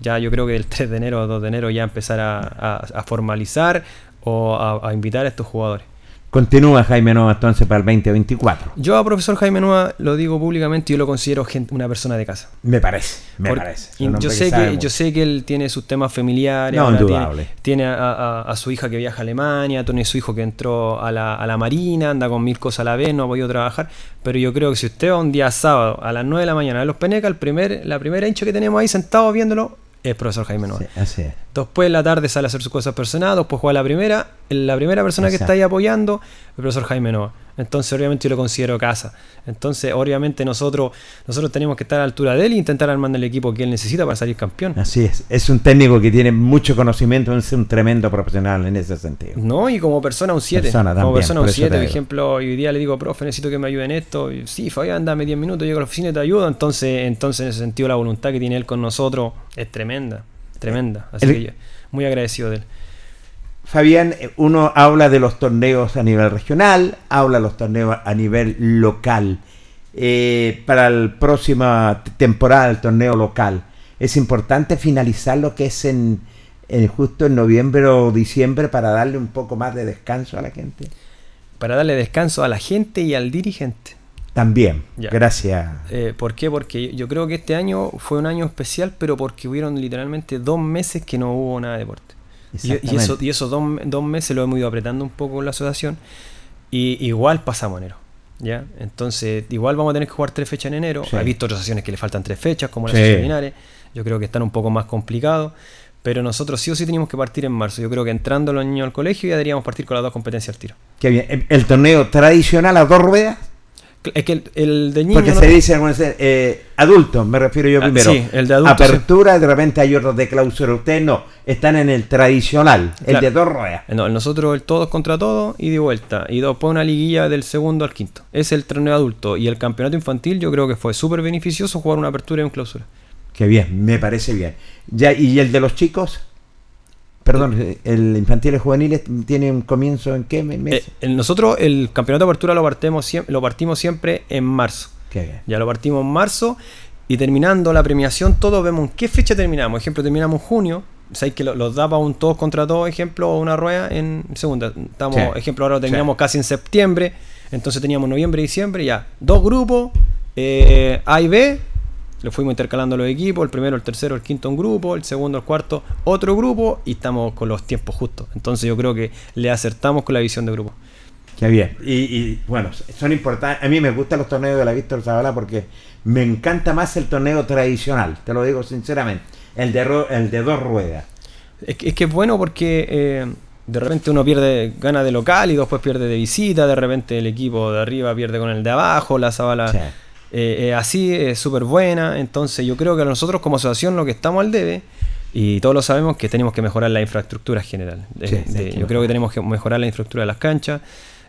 ya yo creo que el 3 de enero o 2 de enero ya empezar a, a- formalizar o a, a invitar a estos jugadores. Continúa Jaime Nova entonces para el 2024. Yo a profesor Jaime Nueva lo digo públicamente, yo lo considero gente- una persona de casa. Me parece, me parece. Yo, sé que, mucho. yo sé que él tiene sus temas familiares. No. Tiene, tiene a, a- a su hija que viaja a Alemania, tiene su hijo que entró a la, a la Marina, anda con mil cosas a la vez, no ha podido trabajar. Pero yo creo que si usted va un día sábado a las 9 de la mañana a los Penecas, el primer, la primera hincha que tenemos ahí sentado viéndolo es profesor Jaime. Sí, así es. Después en la tarde sale a hacer sus cosas personales, después juega la primera, la primera persona que está ahí apoyando, el profesor Jaime Nova. Entonces obviamente yo lo considero casa. Entonces obviamente nosotros, nosotros tenemos que estar a la altura de él e intentar armar el equipo que él necesita para salir campeón. Así es. Es un técnico que tiene mucho conocimiento, es un tremendo profesional en ese sentido. No, y como persona un 7. Persona Como persona un eso 7, te por ejemplo, hoy día le digo, profe, necesito que me ayude en esto. Y, sí, Fabián, dame 10 minutos, llego a la oficina y te ayudo. Entonces, entonces en ese sentido la voluntad que tiene él con nosotros es tremenda, tremenda. Así El- que yo- muy agradecido de él. Fabián, eh, uno habla de los torneos a nivel regional, habla de los torneos a nivel local. Eh, para la próxima temporada del torneo local, es importante finalizar lo que es en, en justo en noviembre o diciembre para darle un poco más de descanso a la gente. Para darle descanso a la gente y al dirigente. También, Ya. gracias. Eh, ¿Por qué? Porque yo creo que este año fue un año especial, pero porque hubieron literalmente dos meses que no hubo nada de deporte. Y, y eso, y esos dos, dos meses lo hemos ido apretando un poco con la asociación. Y igual pasamos enero. ¿ya? Entonces, igual vamos a tener que jugar tres fechas en enero. Sí. He visto asociaciones que le faltan tres fechas, como las Sí. Yo creo que están un poco más complicados. Pero nosotros sí o sí teníamos que partir en marzo. Yo creo que entrando los niños al colegio ya deberíamos partir con las dos competencias al tiro. Qué bien. El torneo tradicional a dos ruedas, Es que el, el de niños. porque no- se dice eh, adultos, me refiero yo Ah, primero. sí, el de adultos, Apertura, de repente hay otros de clausura. Ustedes no, están en el tradicional, el de dos ruedas. No, el nosotros el todos contra todos y de vuelta. Y después una liguilla del segundo al quinto. Es el torneo adulto. Y el campeonato infantil yo creo que fue súper beneficioso jugar una apertura y un clausura. Qué bien, me parece bien. Ya, ¿Y el de los chicos? Perdón, el infantil y juveniles tiene un comienzo en qué me- mes? Eh, nosotros el campeonato de apertura lo, partimos siempre, lo partimos siempre en marzo. Qué bien. Ya lo partimos en marzo y terminando la premiación todos vemos en qué fecha terminamos. Ejemplo, terminamos en junio. Sabéis que lo- los da para un todos contra todos, ejemplo, o una rueda en segunda. Estamos, Sí. ejemplo, ahora lo Sí. casi en septiembre. Entonces teníamos noviembre y diciembre, ya. Dos grupos, eh, A y B. Lo fuimos intercalando los equipos. El primero, el tercero, el quinto un grupo. El segundo, el cuarto, otro grupo. Y estamos con los tiempos justos. Entonces yo creo que le acertamos con la visión de grupo. Qué bien. Y, y, bueno, son importantes. A mí me gustan los torneos de la Víctor Zavala porque me encanta más el torneo tradicional, te lo digo sinceramente. El de, ro- el de dos ruedas. Es que es, que es bueno porque eh, de repente uno pierde, gana de local y después pierde de visita, de repente el equipo de arriba pierde con el de abajo, la Zabala Sí. Eh, eh, así es súper buena, entonces yo creo que nosotros como asociación lo que estamos al debe, y todos lo sabemos, que tenemos que mejorar la infraestructura general. De- Sí, yo creo que tenemos que mejorar la infraestructura de las canchas,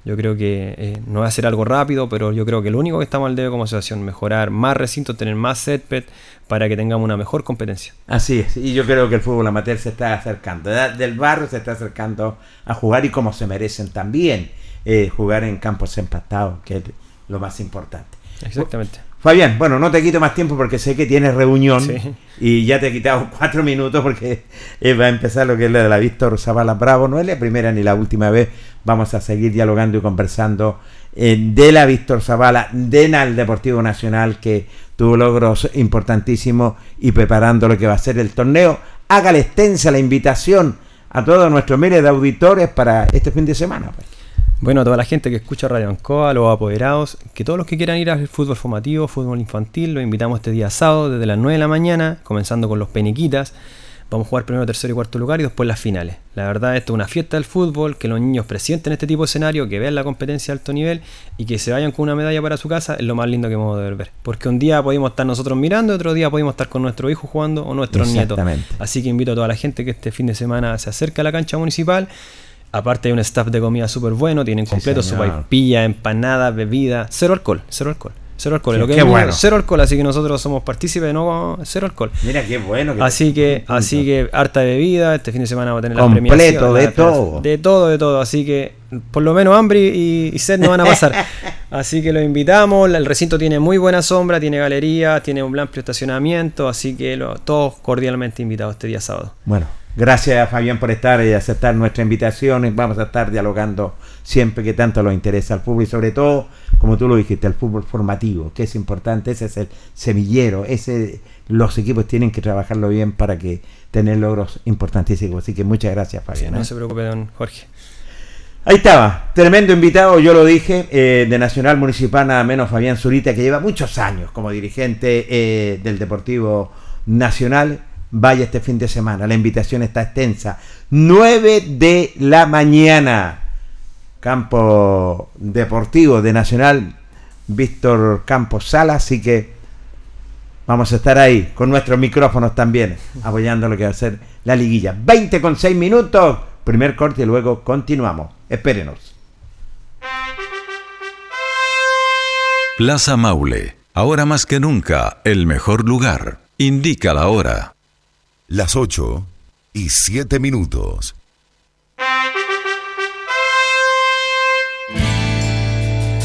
yo creo que eh, no va a ser algo rápido, pero yo creo que lo único que estamos al debe como asociación, mejorar más recintos, tener más setpad para que tengamos una mejor competencia. Así es, y yo creo que el fútbol amateur se está acercando, de- del barrio se está acercando a jugar y como se merecen también eh, jugar en campos empastados, que es lo más importante. Exactamente. Fabián, bueno, no te quito más tiempo porque sé que tienes reunión Sí. y ya te he quitado cuatro minutos porque eh, va a empezar lo que es la de la Víctor Zavala Bravo. No es la primera ni la última vez. Vamos a seguir dialogando y conversando eh, de la Víctor Zavala, de el Deportivo Nacional que tuvo logros importantísimos y preparando lo que va a ser el torneo. Hágale extensa la invitación a todos nuestros miles de auditores para este fin de semana. pues. Bueno, a toda la gente que escucha Radio Ancoa, a los apoderados, que todos los que quieran ir al fútbol formativo, fútbol infantil, los invitamos este día sábado desde las 9 de la mañana, comenzando con los Penequitas. Vamos a jugar primero, tercero y cuarto lugar y después las finales. La verdad, esto es una fiesta del fútbol, que los niños presienten este tipo de escenario, que vean la competencia de alto nivel y que se vayan con una medalla para su casa, es lo más lindo que hemos de ver. Porque un día podemos estar nosotros mirando, otro día podemos estar con nuestro hijo jugando o nuestros nietos. Así que invito a toda la gente que este fin de semana se acerque a la cancha municipal. Aparte hay un staff de comida súper bueno, tienen completo su paipilla, empanada, bebida, cero alcohol, cero alcohol. Cero alcohol. lo que qué bueno. Cero alcohol, así que nosotros somos partícipes no cero alcohol. Mira qué bueno. así que, así que harta de bebida. Este fin de semana va a tener la premiación. de todo. De todo, de todo. Así que por lo menos hambre y, sed no van a pasar. así que lo invitamos. El recinto tiene muy buena sombra, tiene galería, tiene un amplio estacionamiento. Así que todos cordialmente invitados este día sábado. Bueno, Gracias Fabián por estar y aceptar nuestra invitación. Vamos a estar dialogando siempre que tanto nos interesa al fútbol y sobre todo, como tú lo dijiste, el fútbol formativo, que es importante, ese es el semillero, ese los equipos tienen que trabajarlo bien para que tener logros importantísimos. Así que muchas gracias Fabián. no ¿eh? se preocupe, don Jorge. Ahí estaba, tremendo invitado, yo lo dije, eh, de Nacional Municipal, nada menos Fabián Zurita, que lleva muchos años como dirigente eh, del Deportivo Nacional vaya este fin de semana. La invitación está extensa. 9 de la mañana. Campo Deportivo de Nacional Víctor Campos Sala. Así que vamos a estar ahí con nuestros micrófonos también, apoyando lo que va a ser la liguilla. 20 con 6 minutos. Primer corte y luego continuamos. Espérenos. Plaza Maule. Ahora más que nunca, el mejor lugar. Indica la hora las 8 y 7 minutos.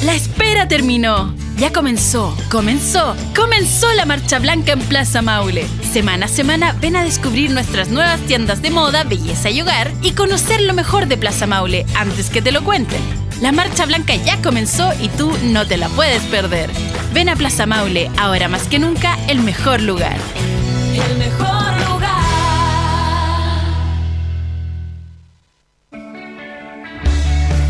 La espera terminó. Ya comenzó, comenzó, comenzó la Marcha Blanca en Plaza Maule. Semana a semana ven a descubrir nuestras nuevas tiendas de moda, belleza y hogar y conocer lo mejor de Plaza Maule antes que te lo cuenten. La Marcha Blanca ya comenzó y tú no te la puedes perder. Ven a Plaza Maule, ahora más que nunca, el mejor lugar. El mejor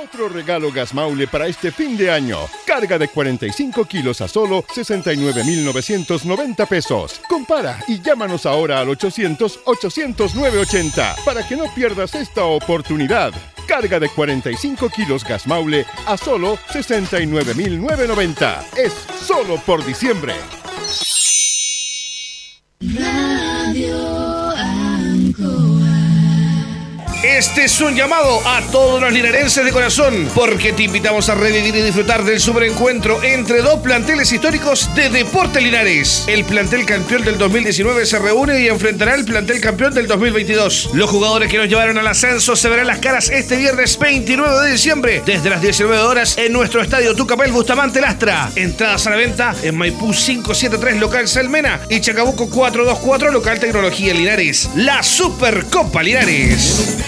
Otro regalo Gas Maule para este fin de año. Carga de 45 kilos a solo 69,990 pesos. Compara y llámanos ahora al 800-800-980 para que no pierdas esta oportunidad. Carga de 45 kilos Gas Maule a solo 69,990. Es solo por diciembre. Este es un llamado a todos los linarenses de corazón, porque te invitamos a revivir y disfrutar del superencuentro entre dos planteles históricos de Deporte Linares. El plantel campeón del 2019 se reúne y enfrentará al plantel campeón del 2022. Los jugadores que nos llevaron al ascenso se verán las caras este viernes 29 de diciembre, desde las 19 horas en nuestro estadio Tucapel Bustamante Lastra. Entradas a la venta en Maipú 573 local Salmena y Chacabuco 424 local Tecnología Linares. La Supercopa Linares.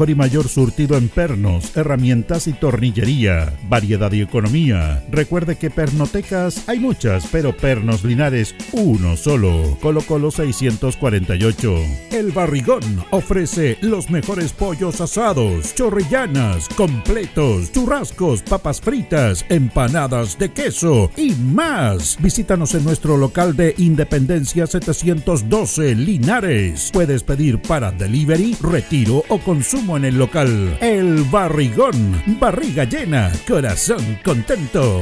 y mayor surtido en pernos, herramientas y tornillería. Variedad y economía. Recuerde que pernotecas hay muchas, pero pernos Linares uno solo. Colo Colo 648. El Barrigón ofrece los mejores pollos asados, chorrillanas, completos, churrascos, papas fritas, empanadas de queso y más. Visítanos en nuestro local de Independencia 712 Linares. Puedes pedir para delivery, retiro o consumo en el local. El Barrigón, barriga llena, corazón contento.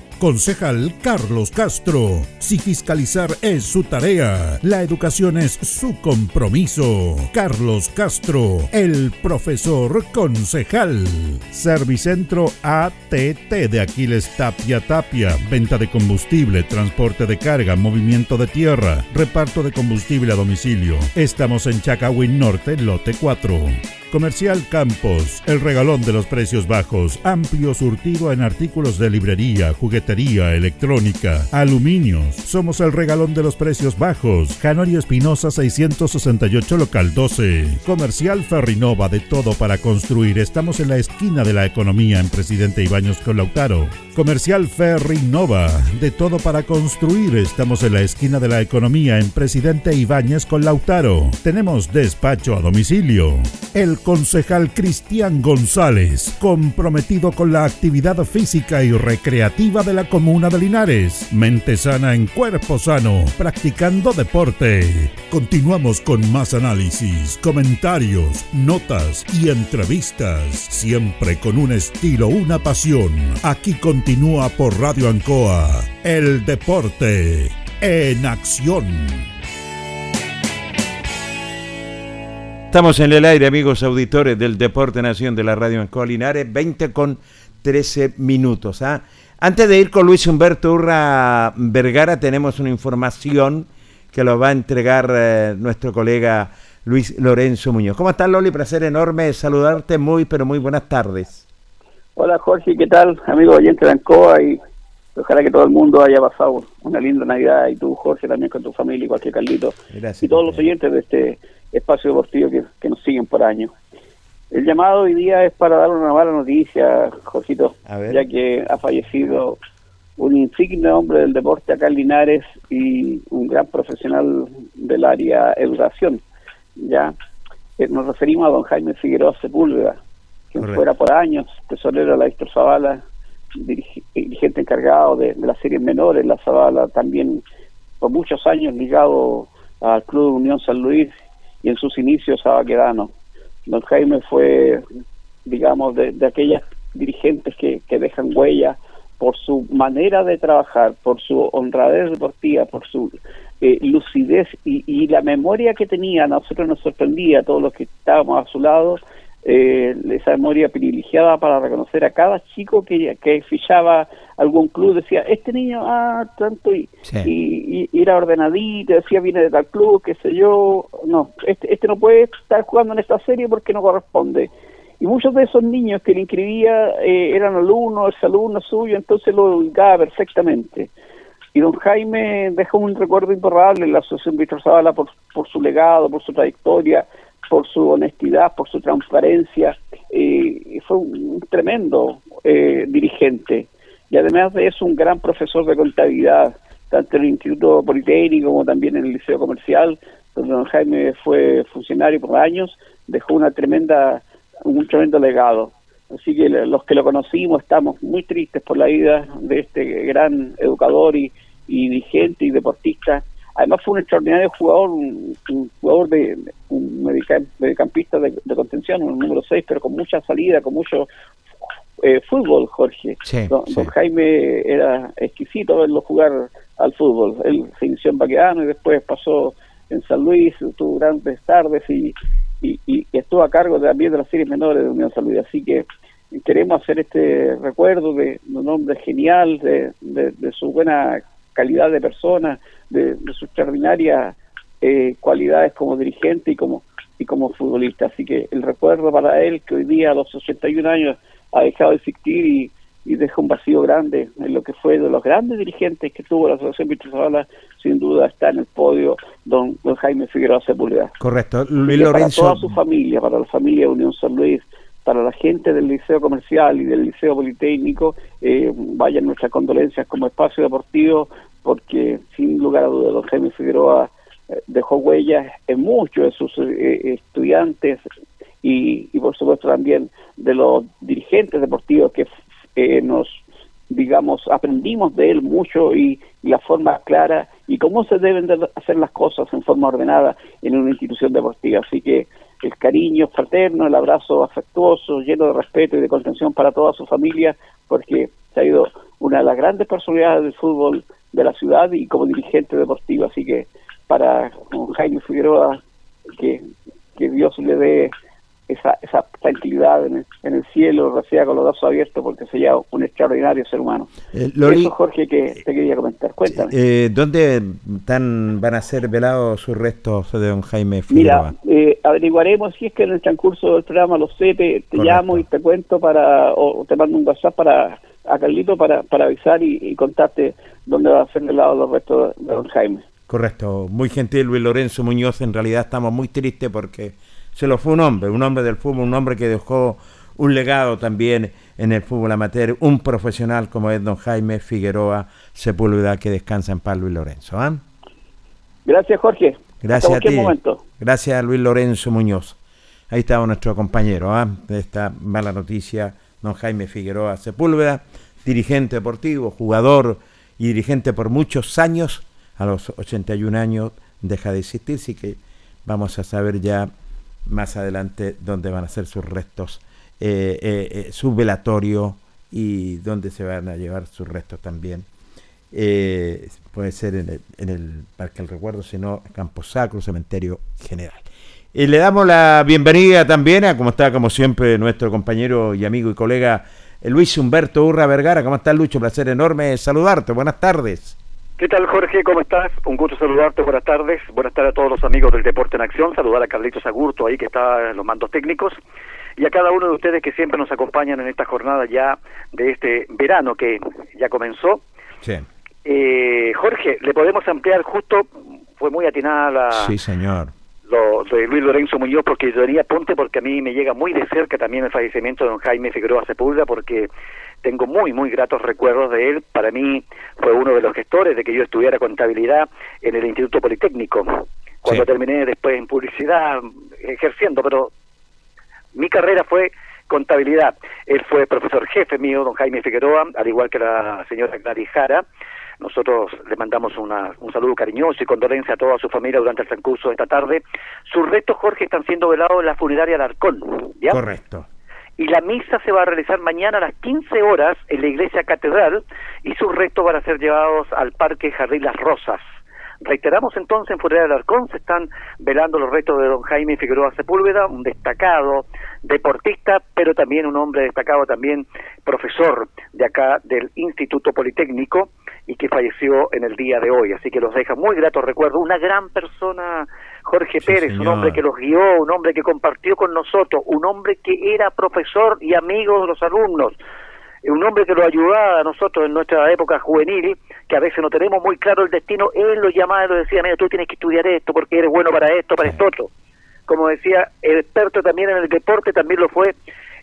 Concejal Carlos Castro. Si fiscalizar es su tarea, la educación es su compromiso. Carlos Castro, el profesor concejal. Servicentro ATT de Aquiles Tapia Tapia. Venta de combustible, transporte de carga, movimiento de tierra, reparto de combustible a domicilio. Estamos en Chacawin Norte, lote 4. Comercial Campos, el regalón de los precios bajos, amplio surtido en artículos de librería, electrónica, aluminios. Somos el regalón de los precios bajos. Janorio Espinosa 668 local 12. Comercial Ferrinova de todo para construir. Estamos en la esquina de la economía en Presidente Ibaños con Lautaro. Comercial Ferrinova de todo para construir. Estamos en la esquina de la economía en Presidente Ibáñez con Lautaro. Tenemos despacho a domicilio. El concejal Cristian González, comprometido con la actividad física y recreativa de la comuna de Linares. Mente sana en cuerpo sano, practicando deporte. Continuamos con más análisis, comentarios, notas y entrevistas, siempre con un estilo, una pasión. Aquí continúa por Radio Ancoa, el deporte en acción. Estamos en el aire, amigos auditores del Deporte Nación de la Radio en Colinares, 20 con 13 minutos. ¿ah? Antes de ir con Luis Humberto Urra Vergara, tenemos una información que lo va a entregar eh, nuestro colega Luis Lorenzo Muñoz. ¿Cómo estás, Loli? Placer enorme saludarte. Muy, pero muy buenas tardes. Hola, Jorge. ¿Qué tal, amigo oyente de Ancoa? Y ojalá que todo el mundo haya pasado una linda Navidad. Y tú, Jorge, también con tu familia, igual que Carlito. Gracias. Y todos los oyentes de este espacio deportivo que, que nos siguen por año. El llamado hoy día es para dar una mala noticia, ver. ya que ha fallecido un insigne hombre del deporte acá en Linares y un gran profesional del área educación. Ya Eh, nos referimos a don Jaime Figueroa Sepúlveda, quien Correcto. fuera por años tesorero de la Víctor Zavala, dirige- dirigente encargado de, de las series menores, la Zavala, también por muchos años ligado al Club Unión San Luis y en sus inicios a Baquedano. Don Jaime fue, digamos, de, de aquellas dirigentes que, que dejan huella por su manera de trabajar, por su honradez deportiva, por su eh, lucidez y, la memoria que tenía. A nosotros nos sorprendía, todos los que estábamos a su lado, eh, esa memoria privilegiada para reconocer a cada chico que, que fichaba algún club, decía, este niño, ah, tanto, y, Sí. y, y era ordenadito, decía, viene de tal club, qué sé yo, no, este, este no puede estar jugando en esta serie porque no corresponde. Y muchos de esos niños que le inscribía eh, eran alumnos, alumnos suyo, entonces lo ubicaba perfectamente. Y don Jaime dejó un recuerdo imborrable en la Asociación Víctor Zavala por, por su legado, por su trayectoria, por su honestidad, por su transparencia. y fue un, tremendo eh, dirigente y además de eso un gran profesor de contabilidad, tanto en el Instituto Politécnico como también en el Liceo Comercial, donde don Jaime fue funcionario por años, dejó una tremenda, un tremendo legado. Así que los que lo conocimos estamos muy tristes por la vida de este gran educador y, y dirigente y deportista Además fue un extraordinario jugador, un, jugador de un mediocampista de, contención, un número 6, pero con mucha salida, con mucho eh, fútbol, Jorge. don, Jaime era exquisito verlo jugar al fútbol. Él se inició en Baqueano y después pasó en San Luis, tuvo grandes tardes y, y, estuvo a cargo también de las series menores de Unión San Luis. Así que queremos hacer este recuerdo de, un hombre genial, de, de su buena calidad de persona, de, sus extraordinarias eh, cualidades como dirigente y como y como futbolista. Así que el recuerdo para él, que hoy día a los 81 años ha dejado de existir y, deja un vacío grande en lo que fue de los grandes dirigentes que tuvo la Asociación Víctor sin duda está en el podio don, don Jaime Figueroa Sepúlveda. Correcto. Luis Lorenzo. Para toda su familia, para la familia de Unión San Luis, para la gente del Liceo Comercial y del Liceo Politécnico, eh, vayan nuestras condolencias como espacio deportivo porque sin lugar a dudas don Jaime Figueroa eh, dejó huellas en muchos de sus eh, estudiantes y, por supuesto también de los dirigentes deportivos que eh, nos digamos aprendimos de él mucho y, la forma clara y cómo se deben de hacer las cosas en forma ordenada en una institución deportiva así que el cariño fraterno el abrazo afectuoso lleno de respeto y de contención para toda su familia porque se ha ido una de las grandes personalidades del fútbol de la ciudad y como dirigente deportivo. Así que para Jaime Figueroa, que, que Dios le dé esa, esa tranquilidad en el, cielo, reciba con los brazos abiertos, porque se llama un extraordinario ser humano. Eh, Eso, Jorge, que te quería comentar. Cuéntame. Eh, ¿Dónde están, van a ser velados sus restos de don Jaime Figueroa? Mira, eh, averiguaremos si es que en el transcurso del programa lo sé, te, llamo y te cuento para, o te mando un WhatsApp para a Carlito para, para avisar y, contarte dónde va a ser el lado los restos de don Jaime. Correcto, muy gentil Luis Lorenzo Muñoz, en realidad estamos muy tristes porque se lo fue un hombre, un hombre del fútbol, un hombre que dejó un legado también en el fútbol amateur, un profesional como es don Jaime Figueroa Sepúlveda, que descansa en paz Luis Lorenzo. ¿ah? Gracias Jorge. Gracias a ti. Gracias a Luis Lorenzo Muñoz. Ahí estaba nuestro compañero ¿ah? de esta mala noticia don Jaime Figueroa Sepúlveda, dirigente deportivo, jugador y dirigente por muchos años, a los 81 años deja de existir, así que vamos a saber ya más adelante dónde van a ser sus restos, eh, eh, eh, su velatorio y dónde se van a llevar sus restos también. puede ser en el, en el Parque del Recuerdo, sino Campo Sacro, Cementerio General. Y le damos la bienvenida también a, como está como siempre, nuestro compañero y amigo y colega eh, Luis Humberto Urra Vergara. ¿Cómo estás, Lucho? Placer enorme saludarte. Buenas tardes. ¿Qué tal, Jorge? ¿Cómo estás? Un gusto saludarte. Buenas tardes. Buenas tardes a todos los amigos del Deporte en Acción. Saludar a Carlitos Agurto ahí que está en los mandos técnicos y a cada uno de ustedes que siempre nos acompañan en esta jornada ya de este verano que ya comenzó. Sí. Eh, Jorge, le podemos ampliar justo, fue muy atinada la, sí, señor lo de Luis Lorenzo Muñoz porque yo diría ponte porque a mí me llega muy de cerca también el fallecimiento de don Jaime Figueroa Sepúlveda porque tengo muy muy gratos recuerdos de él para mí fue uno de los gestores de que yo estudiara contabilidad en el Instituto Politécnico cuando terminé después en publicidad ejerciendo pero mi carrera fue contabilidad él fue profesor jefe mío don Jaime Figueroa al igual que la señora Gladys Jara nosotros le mandamos una, un saludo cariñoso y condolencia a toda su familia durante el transcurso de esta tarde. Sus restos, Jorge, están siendo velados en la funeraria Alarcón. ¿ya? Correcto. Y la misa se va a realizar mañana a las 15 horas en la iglesia catedral y sus restos van a ser llevados al Parque Jardín Las Rosas. Reiteramos entonces, en Funeraria Alarcón se están velando los restos de don Jaime Figueroa Sepúlveda, un destacado deportista, pero también un hombre destacado, también profesor de acá del Instituto Politécnico, y que falleció en el día de hoy. Así que los deja muy gratos recuerdos. Una gran persona, Jorge Pérez, un hombre que los guió, un hombre que compartió con nosotros, un hombre que era profesor y amigo de los alumnos, un hombre que lo ayudaba a nosotros en nuestra época juvenil, que a veces no tenemos muy claro el destino, él lo llamaba y lo decía, mira, tú tienes que estudiar esto porque eres bueno para esto, para esto otro como decía, experto también en el deporte, también lo fue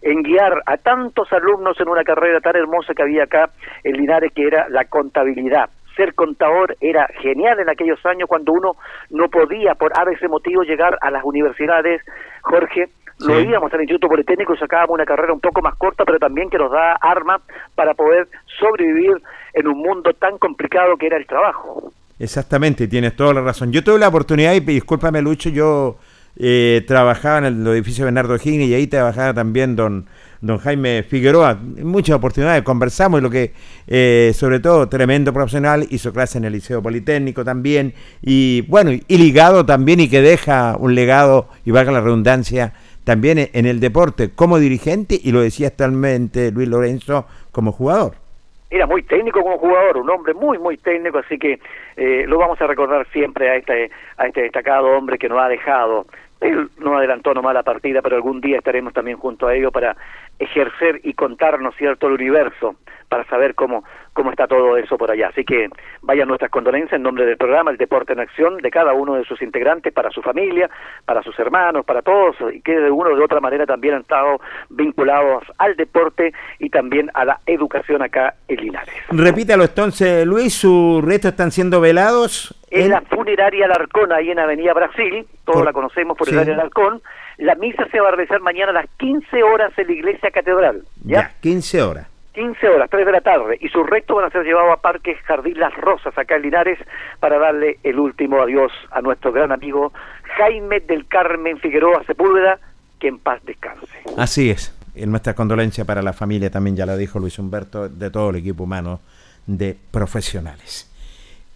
en guiar a tantos alumnos en una carrera tan hermosa que había acá en Linares, que era la contabilidad. Ser contador era genial en aquellos años cuando uno no podía, por ese motivo, llegar a las universidades. Jorge, lo íbamos al Instituto Politécnico y sacábamos una carrera un poco más corta, pero también que nos da armas para poder sobrevivir en un mundo tan complicado que era el trabajo. Exactamente, tienes toda la razón. Yo tuve la oportunidad, y discúlpame Lucho, yo eh, trabajaba en el edificio Bernardo Higgins y ahí trabajaba también don, don Jaime Figueroa. Muchas oportunidades, conversamos y lo que, eh, sobre todo, tremendo profesional, hizo clase en el Liceo Politécnico también y bueno, y ligado también y que deja un legado, y valga la redundancia, también en el deporte como dirigente y lo decía actualmente Luis Lorenzo como jugador era muy técnico como jugador, un hombre muy, muy técnico, así que eh, lo vamos a recordar siempre a este, a este destacado hombre que nos ha dejado él no adelantó nomás la partida, pero algún día estaremos también junto a ello para ejercer y contarnos, ¿cierto?, el universo, para saber cómo, cómo está todo eso por allá. Así que vayan nuestras condolencias en nombre del programa El Deporte en Acción, de cada uno de sus integrantes, para su familia, para sus hermanos, para todos, y que de una o de otra manera también han estado vinculados al deporte y también a la educación acá en Linares. Repítalo entonces, Luis, ¿sus restos están siendo velados? En la funeraria Alarcón, ahí en Avenida Brasil, todos la conocemos por el área Alarcón. La misa se va a realizar mañana a las 15 horas en la iglesia catedral. ¿ya? 15 horas. 15 horas, 3 de la tarde, y sus restos van a ser llevados a Parque Jardín Las Rosas, acá en Linares, para darle el último adiós a nuestro gran amigo Jaime del Carmen Figueroa Sepúlveda, que en paz descanse. Así es, en nuestra condolencia para la familia también, ya lo dijo Luis Humberto, de todo el equipo humano de profesionales.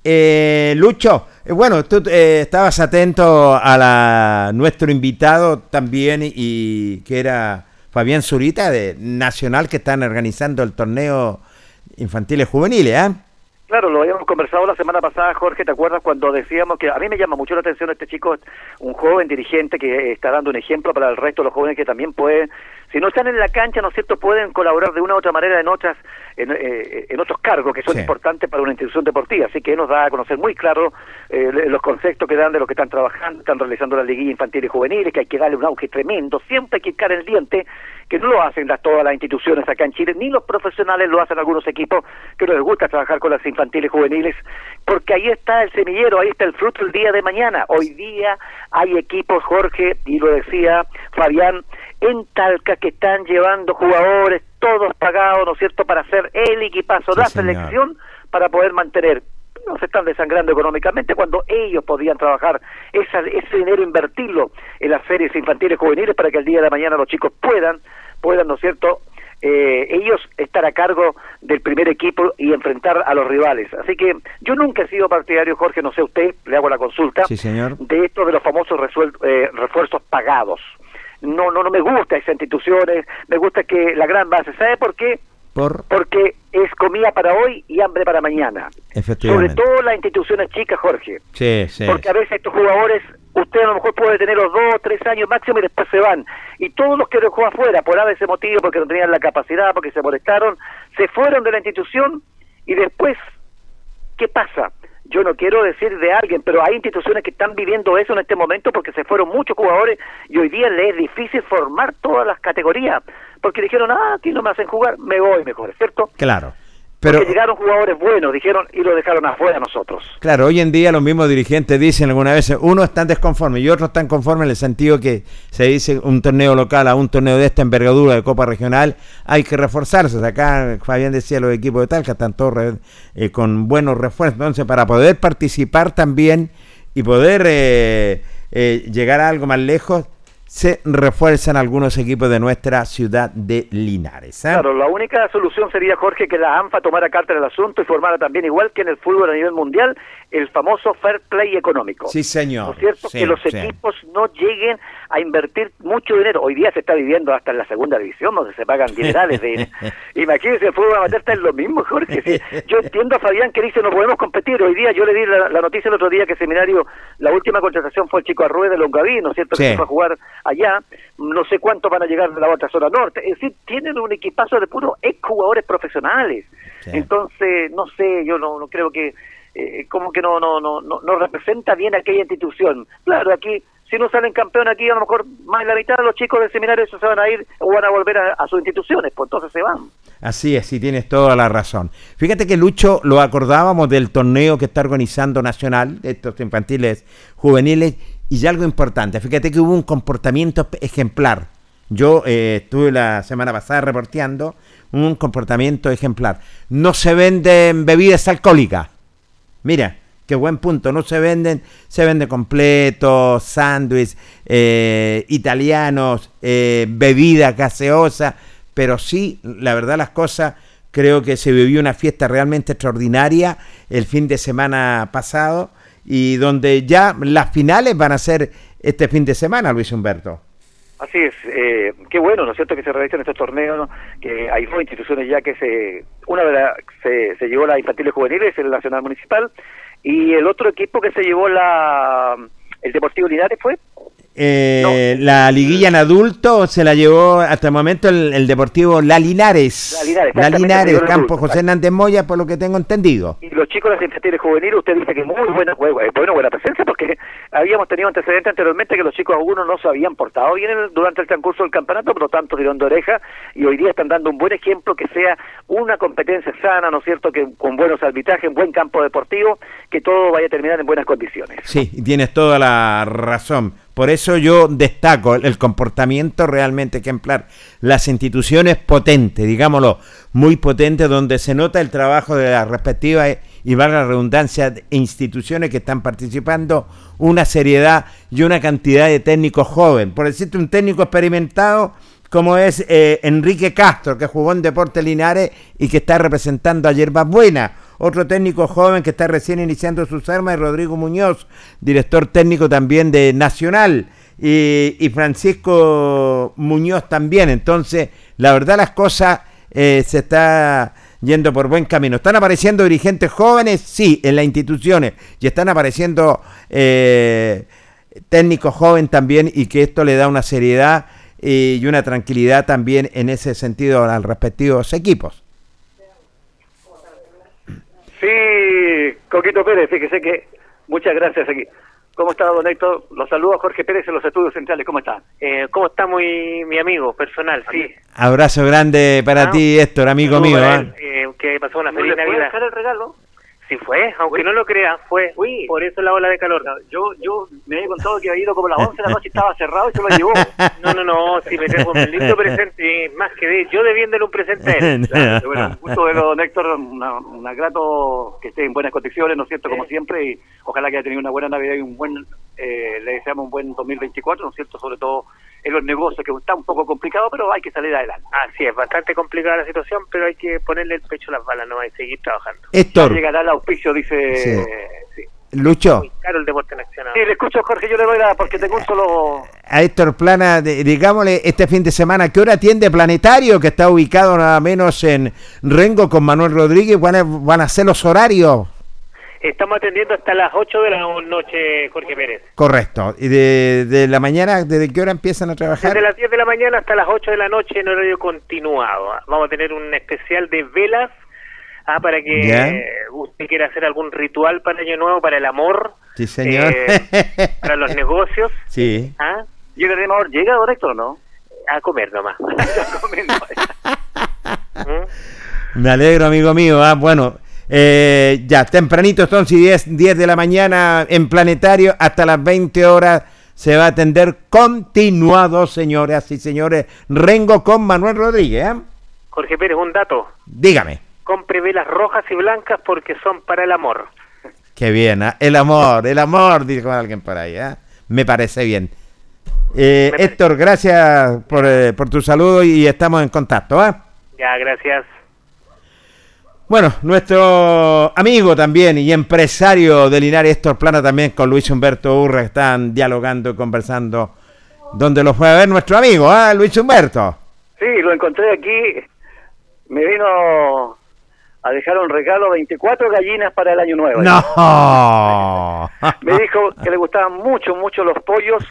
Eh, Lucho, eh, bueno, tú eh, estabas atento a la, nuestro invitado también y que era Fabián Zurita de Nacional que están organizando el torneo infantiles juveniles, ¿eh? Claro, lo habíamos conversado la semana pasada, Jorge, ¿te acuerdas cuando decíamos que a mí me llama mucho la atención este chico, un joven dirigente que está dando un ejemplo para el resto de los jóvenes que también pueden, si no están en la cancha, ¿no es cierto?, pueden colaborar de una u otra manera en otras en, eh, otros cargos que son importantes para una institución deportiva. Así que nos da a conocer muy claro eh, los conceptos que dan de lo que están trabajando, están realizando la liguilla infantil y juveniles, que hay que darle un auge tremendo, siempre hay que caer el diente que no lo hacen las, todas las instituciones acá en Chile, ni los profesionales lo hacen algunos equipos que no les gusta trabajar con las infantiles juveniles, porque ahí está el semillero, ahí está el fruto el día de mañana. Hoy día hay equipos, Jorge, y lo decía Fabián, en Talca que están llevando jugadores todos pagados, ¿no es cierto?, para hacer el equipazo, la selección, para poder mantener no se están desangrando económicamente cuando ellos podían trabajar esa, ese dinero invertirlo en las series infantiles juveniles para que el día de mañana los chicos puedan puedan no es cierto eh, ellos estar a cargo del primer equipo y enfrentar a los rivales. Así que yo nunca he sido partidario, Jorge, no sé usted, le hago la consulta, de esto de los famosos eh, refuerzos pagados. No, no, no me gusta esas instituciones, me gusta que la gran base, ¿sabe por qué? Porque es comida para hoy y hambre para mañana. Sobre todo las instituciones chicas, Jorge. Sí, sí. Porque a veces estos jugadores, usted a lo mejor puede tener los dos, tres años máximo y después se van. Y todos los que dejó afuera, por ese motivo, porque no tenían la capacidad, porque se molestaron, se fueron de la institución y después, ¿qué pasa? Yo no quiero decir de alguien, pero hay instituciones que están viviendo eso en este momento porque se fueron muchos jugadores y hoy día les es difícil formar todas las categorías porque dijeron, ah, aquí no me hacen jugar, me voy mejor, ¿cierto? Claro. Pero, Porque llegaron jugadores buenos, dijeron, y lo dejaron afuera nosotros. Claro, hoy en día los mismos dirigentes dicen alguna vez, uno están desconformes y otros están conformes en el sentido que se dice un torneo local a un torneo de esta envergadura de Copa Regional, hay que reforzarse. Acá Fabián decía los equipos de Talca están todos eh, con buenos refuerzos. Entonces, para poder participar también y poder eh, eh, llegar a algo más lejos, se refuerzan algunos equipos de nuestra ciudad de Linares. ¿eh? Claro, la única solución sería, Jorge, que la ANFA tomara carta del asunto y formara también, igual que en el fútbol a nivel mundial, el famoso fair play económico. Sí, señor. ¿No es cierto? que los equipos no lleguen a invertir mucho dinero. Hoy día se está viviendo hasta en la segunda división, donde se pagan dinerales. De... Imagínense, el fútbol amateur está en lo mismo, Jorge. Yo entiendo a Fabián que dice no podemos competir. Hoy día yo le di la, noticia el otro día que Seminario, la última contratación fue el chico Arrué de Longaví, ¿no es cierto? Que fue a jugar allá, no sé cuánto van a llegar de la otra zona norte, es decir, tienen un equipazo de puros exjugadores profesionales. Entonces, no sé, yo no, no creo que, eh, como que no, no, no, no, representa bien aquella institución. Claro, aquí si no salen campeón aquí, a lo mejor más de la mitad de los chicos del seminario se van a ir o van a volver a, sus instituciones, pues entonces se van. Así es, sí tienes toda la razón. Fíjate que Lucho lo acordábamos del torneo que está organizando Nacional, estos infantiles juveniles, y algo importante, fíjate que hubo un comportamiento ejemplar. Yo eh, estuve la semana pasada reporteando un comportamiento ejemplar. No se venden bebidas alcohólicas. Mira, qué buen punto. No se venden, se vende completos, sándwiches, eh, italianos, eh, bebida pero sí, la verdad las cosas, creo que se vivió una fiesta realmente extraordinaria el fin de semana pasado y donde ya las finales van a ser este fin de semana, Luis Humberto. Así es, eh, qué bueno, ¿no es cierto?, que se realicen estos torneos, que hay dos instituciones ya que se, una de las, se, se llevó la infantiles juveniles, el Nacional Municipal, y el otro equipo que se llevó la, el Deportivo Linares fue, Eh, La liguilla en adulto se la llevó hasta el momento el, el Deportivo La Linares. La Linares, La Campo José Hernández Moya, por lo que tengo entendido. y los chicos de las infantiles juveniles, usted dice que muy buena, bu- bu- bueno, buena presencia, porque habíamos tenido antecedentes anteriormente que los chicos algunos no se habían portado bien durante el transcurso del campeonato, por lo tanto tirón de oreja, y hoy día están dando un buen ejemplo que sea una competencia sana, ¿no es cierto?, que con buenos arbitrajes, en buen campo deportivo, que todo vaya a terminar en buenas condiciones. Sí, tienes toda la razón. Por eso yo destaco el, comportamiento realmente ejemplar. Las instituciones potentes, digámoslo, muy potentes, donde se nota el trabajo de las respectivas, eh, y valga la redundancia, instituciones que están participando, una seriedad y una cantidad de técnicos jóvenes. Por decirte, un técnico experimentado como es eh, Enrique Castro, que jugó en Deportes Linares y que está representando a Yerbas Buena. Otro técnico joven que está recién iniciando sus armas es Rodrigo Muñoz, director técnico también de Nacional. Y, Francisco Muñoz también. Entonces, la verdad las cosas eh, se está yendo por buen camino. ¿Están apareciendo dirigentes jóvenes? Sí, en las instituciones. Y están apareciendo eh, técnicos jóvenes también y que esto le da una seriedad eh, y una tranquilidad también en ese sentido a los respectivos equipos. Sí, Coquito Pérez, fíjese que muchas gracias aquí. ¿Cómo está, don Héctor? Los saludo a Jorge Pérez en los estudios centrales. ¿Cómo está? Eh, ¿Cómo está muy, mi amigo personal? Sí. Abrazo grande para Ah, ti, Héctor, amigo mío. él, eh, que pasó una ¿No feliz Navidad. dejar el regalo? Sí fue, aunque no lo crea, fue. Por eso la ola de calor. Yo, yo me había contado que había ido como a las 11 de la noche y estaba cerrado y se lo llevó. No, no, no, si me tengo un lindo presente, más que de, yo debiéndole un presente a él. Claro, bueno, gusto verlo, don Héctor, una, una grato que esté en buenas condiciones, ¿no es cierto? Como siempre, y ojalá que haya tenido una buena Navidad y un buen, eh, le deseamos un buen 2024, ¿no es cierto? Sobre todo en los negocios, que está un poco complicado, pero hay que salir adelante. Así es, bastante complicada la situación, pero hay que ponerle el pecho a las balas, no hay que seguir trabajando. Héctor. Ya llegará el auspicio, dice... Sí. sí. Lucho, Claro, el deporte nacional. Sí, le escucho, Jorge, yo le doy la... porque tengo un solo... a Héctor Plana, de- digámosle, este fin de semana, ¿qué hora atiende Planetario, que está ubicado nada menos en Rengo con Manuel Rodríguez? ¿Van a, van a ser los horarios? Estamos atendiendo hasta las 8 de la noche, Jorge Pérez. Correcto. ¿Y de, de la mañana, desde qué hora empiezan a trabajar? Desde las 10 de la mañana hasta las 8 de la noche en horario continuado. Vamos a tener un especial de velas ah, para que Ya. usted quiera hacer algún ritual para Año Nuevo, para el amor, Sí, señor. eh, para los negocios. sí. ¿ah? ¿Y el animador llega, Héctor, o no? A comer nomás. ¿Mm? Me alegro, amigo mío. Ah, bueno, eh, ya, tempranito, entonces, 10, 10 de la mañana en Planetario, hasta las 20 horas se va a atender continuado, señoras y señores. Rengo con Manuel Rodríguez. ¿eh? Jorge Pérez, un dato. Dígame. Compre velas rojas y blancas porque son para el amor. Qué bien, ¿ah? el amor, el amor, dijo alguien por ahí. ¿ah? Me parece bien. Eh, Héctor, gracias por, eh, por tu saludo y estamos en contacto. ¿ah? Ya, gracias. Bueno, nuestro amigo también y empresario de Linares, Héctor Plana, también con Luis Humberto Urra, están dialogando y conversando. Donde lo fue a ver nuestro amigo, ¿ah? Luis Humberto. Sí, lo encontré aquí. Me vino a dejar un regalo 24 gallinas para el año nuevo. No. Me dijo que le gustaban mucho, mucho los pollos,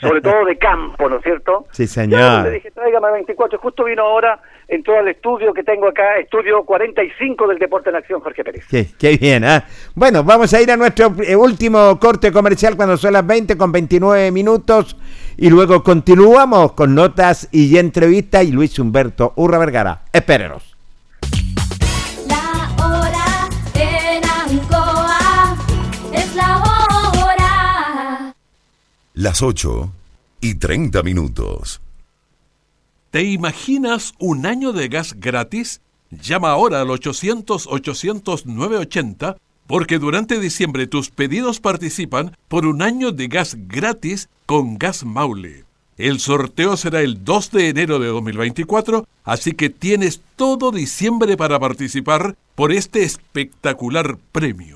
sobre todo de campo, ¿no es cierto? Sí, Yo señor. le dije, tráigame 24. Justo vino ahora, entró al estudio que tengo acá, estudio 45 del Deporte en Acción, Jorge Pérez. Qué, qué bien, ¿ah? Bueno, vamos a ir a nuestro eh, último corte comercial cuando son las 20 con 29 minutos y luego continuamos con notas y entrevistas y Luis Humberto Urra Vergara. Espérenos. Las 8 y 30 minutos. ¿Te imaginas un año de gas gratis? Llama ahora al 800-800-980 porque durante diciembre tus pedidos participan por un año de gas gratis con Gas Maule. El sorteo será el 2 de enero de 2024, así que tienes todo diciembre para participar por este espectacular premio.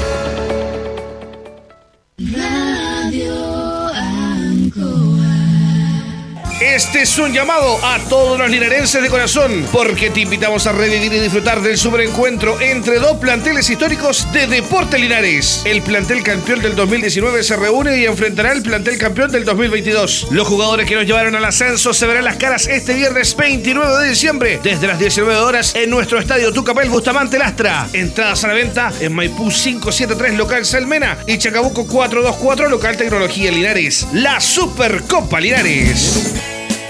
Radio Este es un llamado a todos los linarenses de corazón, porque te invitamos a revivir y disfrutar del superencuentro entre dos planteles históricos de Deporte Linares. El plantel campeón del 2019 se reúne y enfrentará al plantel campeón del 2022. Los jugadores que nos llevaron al ascenso se verán las caras este viernes 29 de diciembre, desde las 19 horas, en nuestro estadio Tucapel Bustamante Lastra. Entradas a la venta en Maipú 573 local Salmena y Chacabuco 424 local Tecnología Linares. La Supercopa Linares.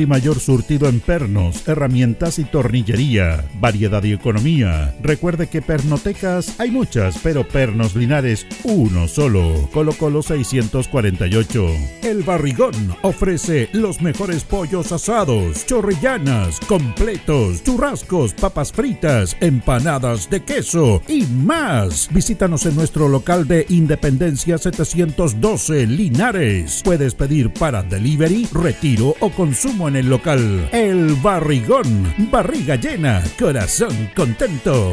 y mayor surtido en pernos, herramientas y tornillería. Variedad y economía. Recuerde que pernotecas hay muchas, pero Pernos Linares uno solo. Colo Colo 648. El Barrigón ofrece los mejores pollos asados, chorrillanas, completos, churrascos, papas fritas, empanadas de queso y más. Visítanos en nuestro local de Independencia 712 Linares. Puedes pedir para delivery, retiro o consumo en el local. El Barrigón, barriga llena, corazón contento.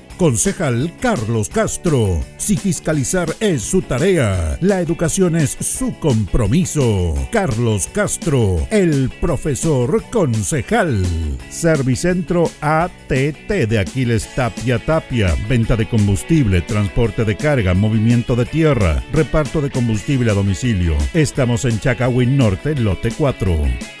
Concejal Carlos Castro. Si fiscalizar es su tarea, la educación es su compromiso. Carlos Castro, el profesor concejal. Servicentro ATT de Aquiles Tapia Tapia. Venta de combustible, transporte de carga, movimiento de tierra, reparto de combustible a domicilio. Estamos en Chacawin Norte, lote 4.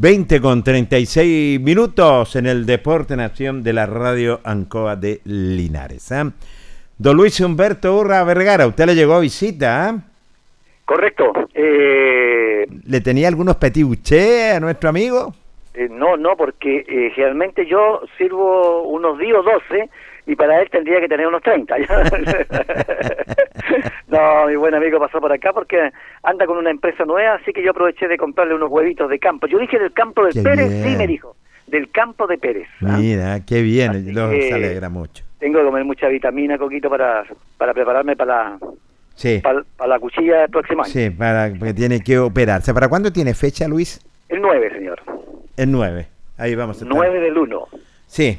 20 con 36 minutos en el Deporte Nación de la Radio Ancoa de Linares. ¿ah? Don Luis Humberto Urra Vergara, usted le llegó a visita. ¿ah? Correcto. Eh, ¿Le tenía algunos petibuché a nuestro amigo? eh, no, no, porque eh, generalmente yo sirvo unos 10 o 12 y para él tendría que tener unos 30. no, mi buen amigo pasó por acá porque anda con una empresa nueva, así que yo aproveché de comprarle unos huevitos de campo. Yo dije del campo de Qué Pérez, bien. sí me dijo, del campo de Pérez. ¿ah? Mira, qué bien, nos que- alegra mucho. Tengo que comer mucha vitamina, Coquito, para, para prepararme para la, Sí, para, para la cuchilla del próximo año. sí, para, porque tiene que operarse. ¿Para cuándo tiene fecha, Luis? El 9, señor. El 9. Ahí vamos a estar. 9 del 1. Sí.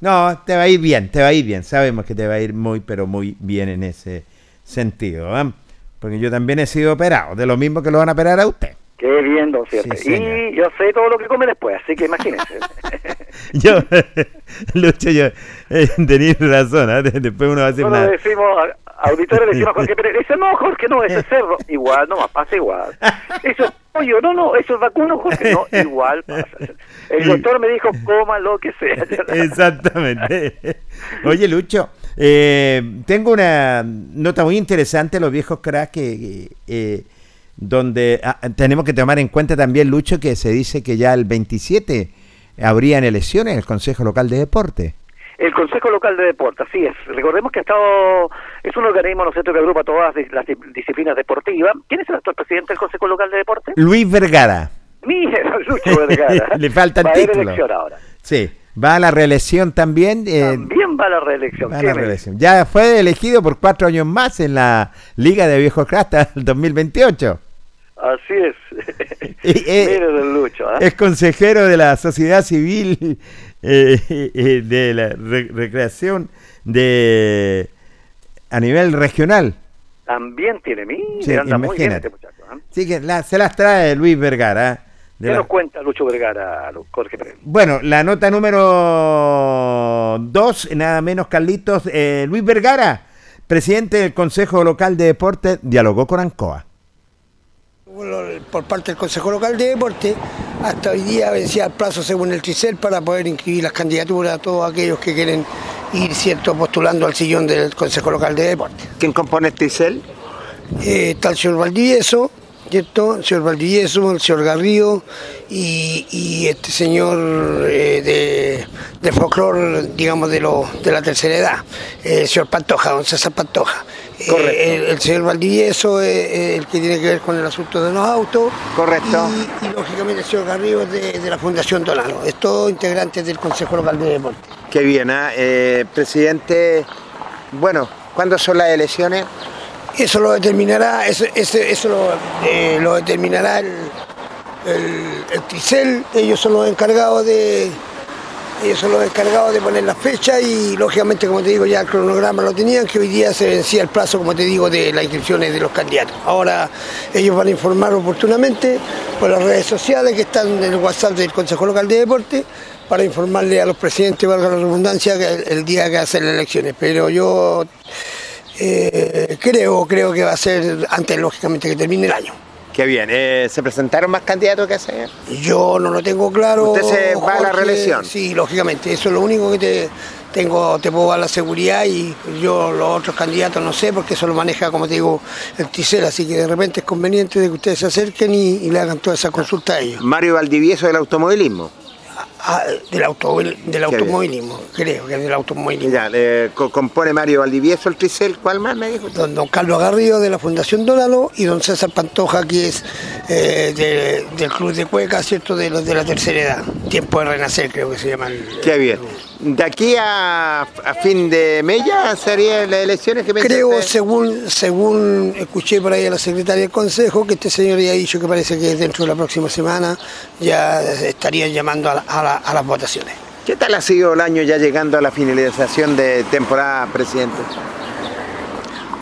No, te va a ir bien, te va a ir bien. Sabemos que te va a ir muy, pero muy bien en ese sentido. ¿ah? Porque yo también he sido operado, de lo mismo que lo van a operar a usted. Qué bien, don. Sí, y yo sé todo lo que come después, así que imagínense. Yo, Lucho, yo, eh, razón. De- después uno va a decir Nosotros decimos, auditores decimos a Jorge Pérez, dice, no, Jorge, no, ese es cerdo. Igual, no, pasa igual. Eso es pollo, no, no, eso es vacuno, Jorge, no, igual pasa. El doctor me dijo, coma lo que sea. Exactamente. Oye, Lucho, eh, tengo una nota muy interesante, los viejos cracks, que, eh, donde ah, tenemos que tomar en cuenta también, Lucho, que se dice que ya el 27 habrían elecciones en el Consejo Local de Deporte. El Consejo Local de Deporte, así es. Recordemos que ha estado, es un organismo, ¿no es cierto?, que agrupa todas las di- disciplinas deportivas. ¿Quién es el actual presidente del Consejo Local de Deporte? Luis Vergara. Mira, Lucho Vergara. Le faltan Va a haber títulos. elección ahora. Sí, va a la reelección también. eh, También va a la reelección. va a ¿Qué la me reelección. Ya fue elegido por cuatro años más en la Liga de Viejos hasta el 2028. Así es. Y, eh, Mire, don Lucho. ¿ah? Es consejero de la sociedad civil eh, de la re- recreación de a nivel regional. También tiene, mire, Sí, anda muy bien este muchacho. ¿ah? Así que la- se las trae Luis Vergara. De ¿Qué la- nos cuenta Lucho Vergara, Jorge Pérez? Bueno, la nota número dos, nada menos Carlitos, eh, Luis Vergara, presidente del Consejo Local de Deportes, dialogó con Ancoa. Por parte del Consejo Local de Deporte, hasta hoy día vencía el plazo según el TRICEL para poder inscribir las candidaturas a todos aquellos que quieren ir cierto postulando al sillón del Consejo Local de Deporte. ¿Quién compone el TRICEL? Eh, está el señor Valdivieso, ¿cierto? El señor Valdivieso, el señor Garrido y, y este señor eh, de, de folclore, digamos, de, lo, de la tercera edad, eh, el señor Pantoja, don César Pantoja. Eh, el, el señor Valdivieso es es el que tiene que ver con el asunto de los autos. Correcto. Y, y, lógicamente el señor Garrido es de, de la Fundación Donano. Es todo integrantes del Consejo Local de Deporte. Qué bien, ¿ah? Eh, presidente. Bueno, ¿cuándo son las elecciones? Eso lo determinará, eso, eso lo, eh, lo determinará el, el, ellos son los encargados de, ellos son los encargados de poner la fecha y lógicamente, como te digo, ya el cronograma lo tenían, que hoy día se vencía el plazo, como te digo, de las inscripciones de los candidatos. Ahora ellos van a informar oportunamente por las redes sociales que están en el WhatsApp del Consejo Local de Deporte para informarle a los presidentes, valga la redundancia, el día que hacen las elecciones. Pero yo eh, creo, creo que va a ser antes, lógicamente, que termine el año. Qué bien. Eh, ¿Se presentaron más candidatos que hace? Yo no lo tengo claro. ¿Usted se va a la reelección? Sí, lógicamente. Eso es lo único que te tengo, te puedo dar la seguridad y yo los otros candidatos no sé porque eso lo maneja, como te digo, el TICER, así que de repente es conveniente de que ustedes se acerquen y, y le hagan toda esa consulta a ellos. Mario Valdivieso del automovilismo. Ah, del, automóvil, del automovilismo, creo que es del automovilismo. Ya, eh, co- compone Mario Valdivieso el Tricel. ¿Cuál más me dijo? Don, don Carlos Garrido de la Fundación Dónalo y don César Pantoja, que es eh, de- del Club de Cueca, ¿cierto? De los de la tercera edad. Tiempo de Renacer, creo que se llama. el- Qué bien. De aquí a, a fin de mes ya serían las elecciones que me Creo, según, según escuché por ahí a la secretaria del Consejo, que este señor ya ha dicho que parece que dentro de la próxima semana ya estarían llamando a, la- a la- a las votaciones. ¿Qué tal ha sido el año ya llegando a la finalización de temporada, presidente?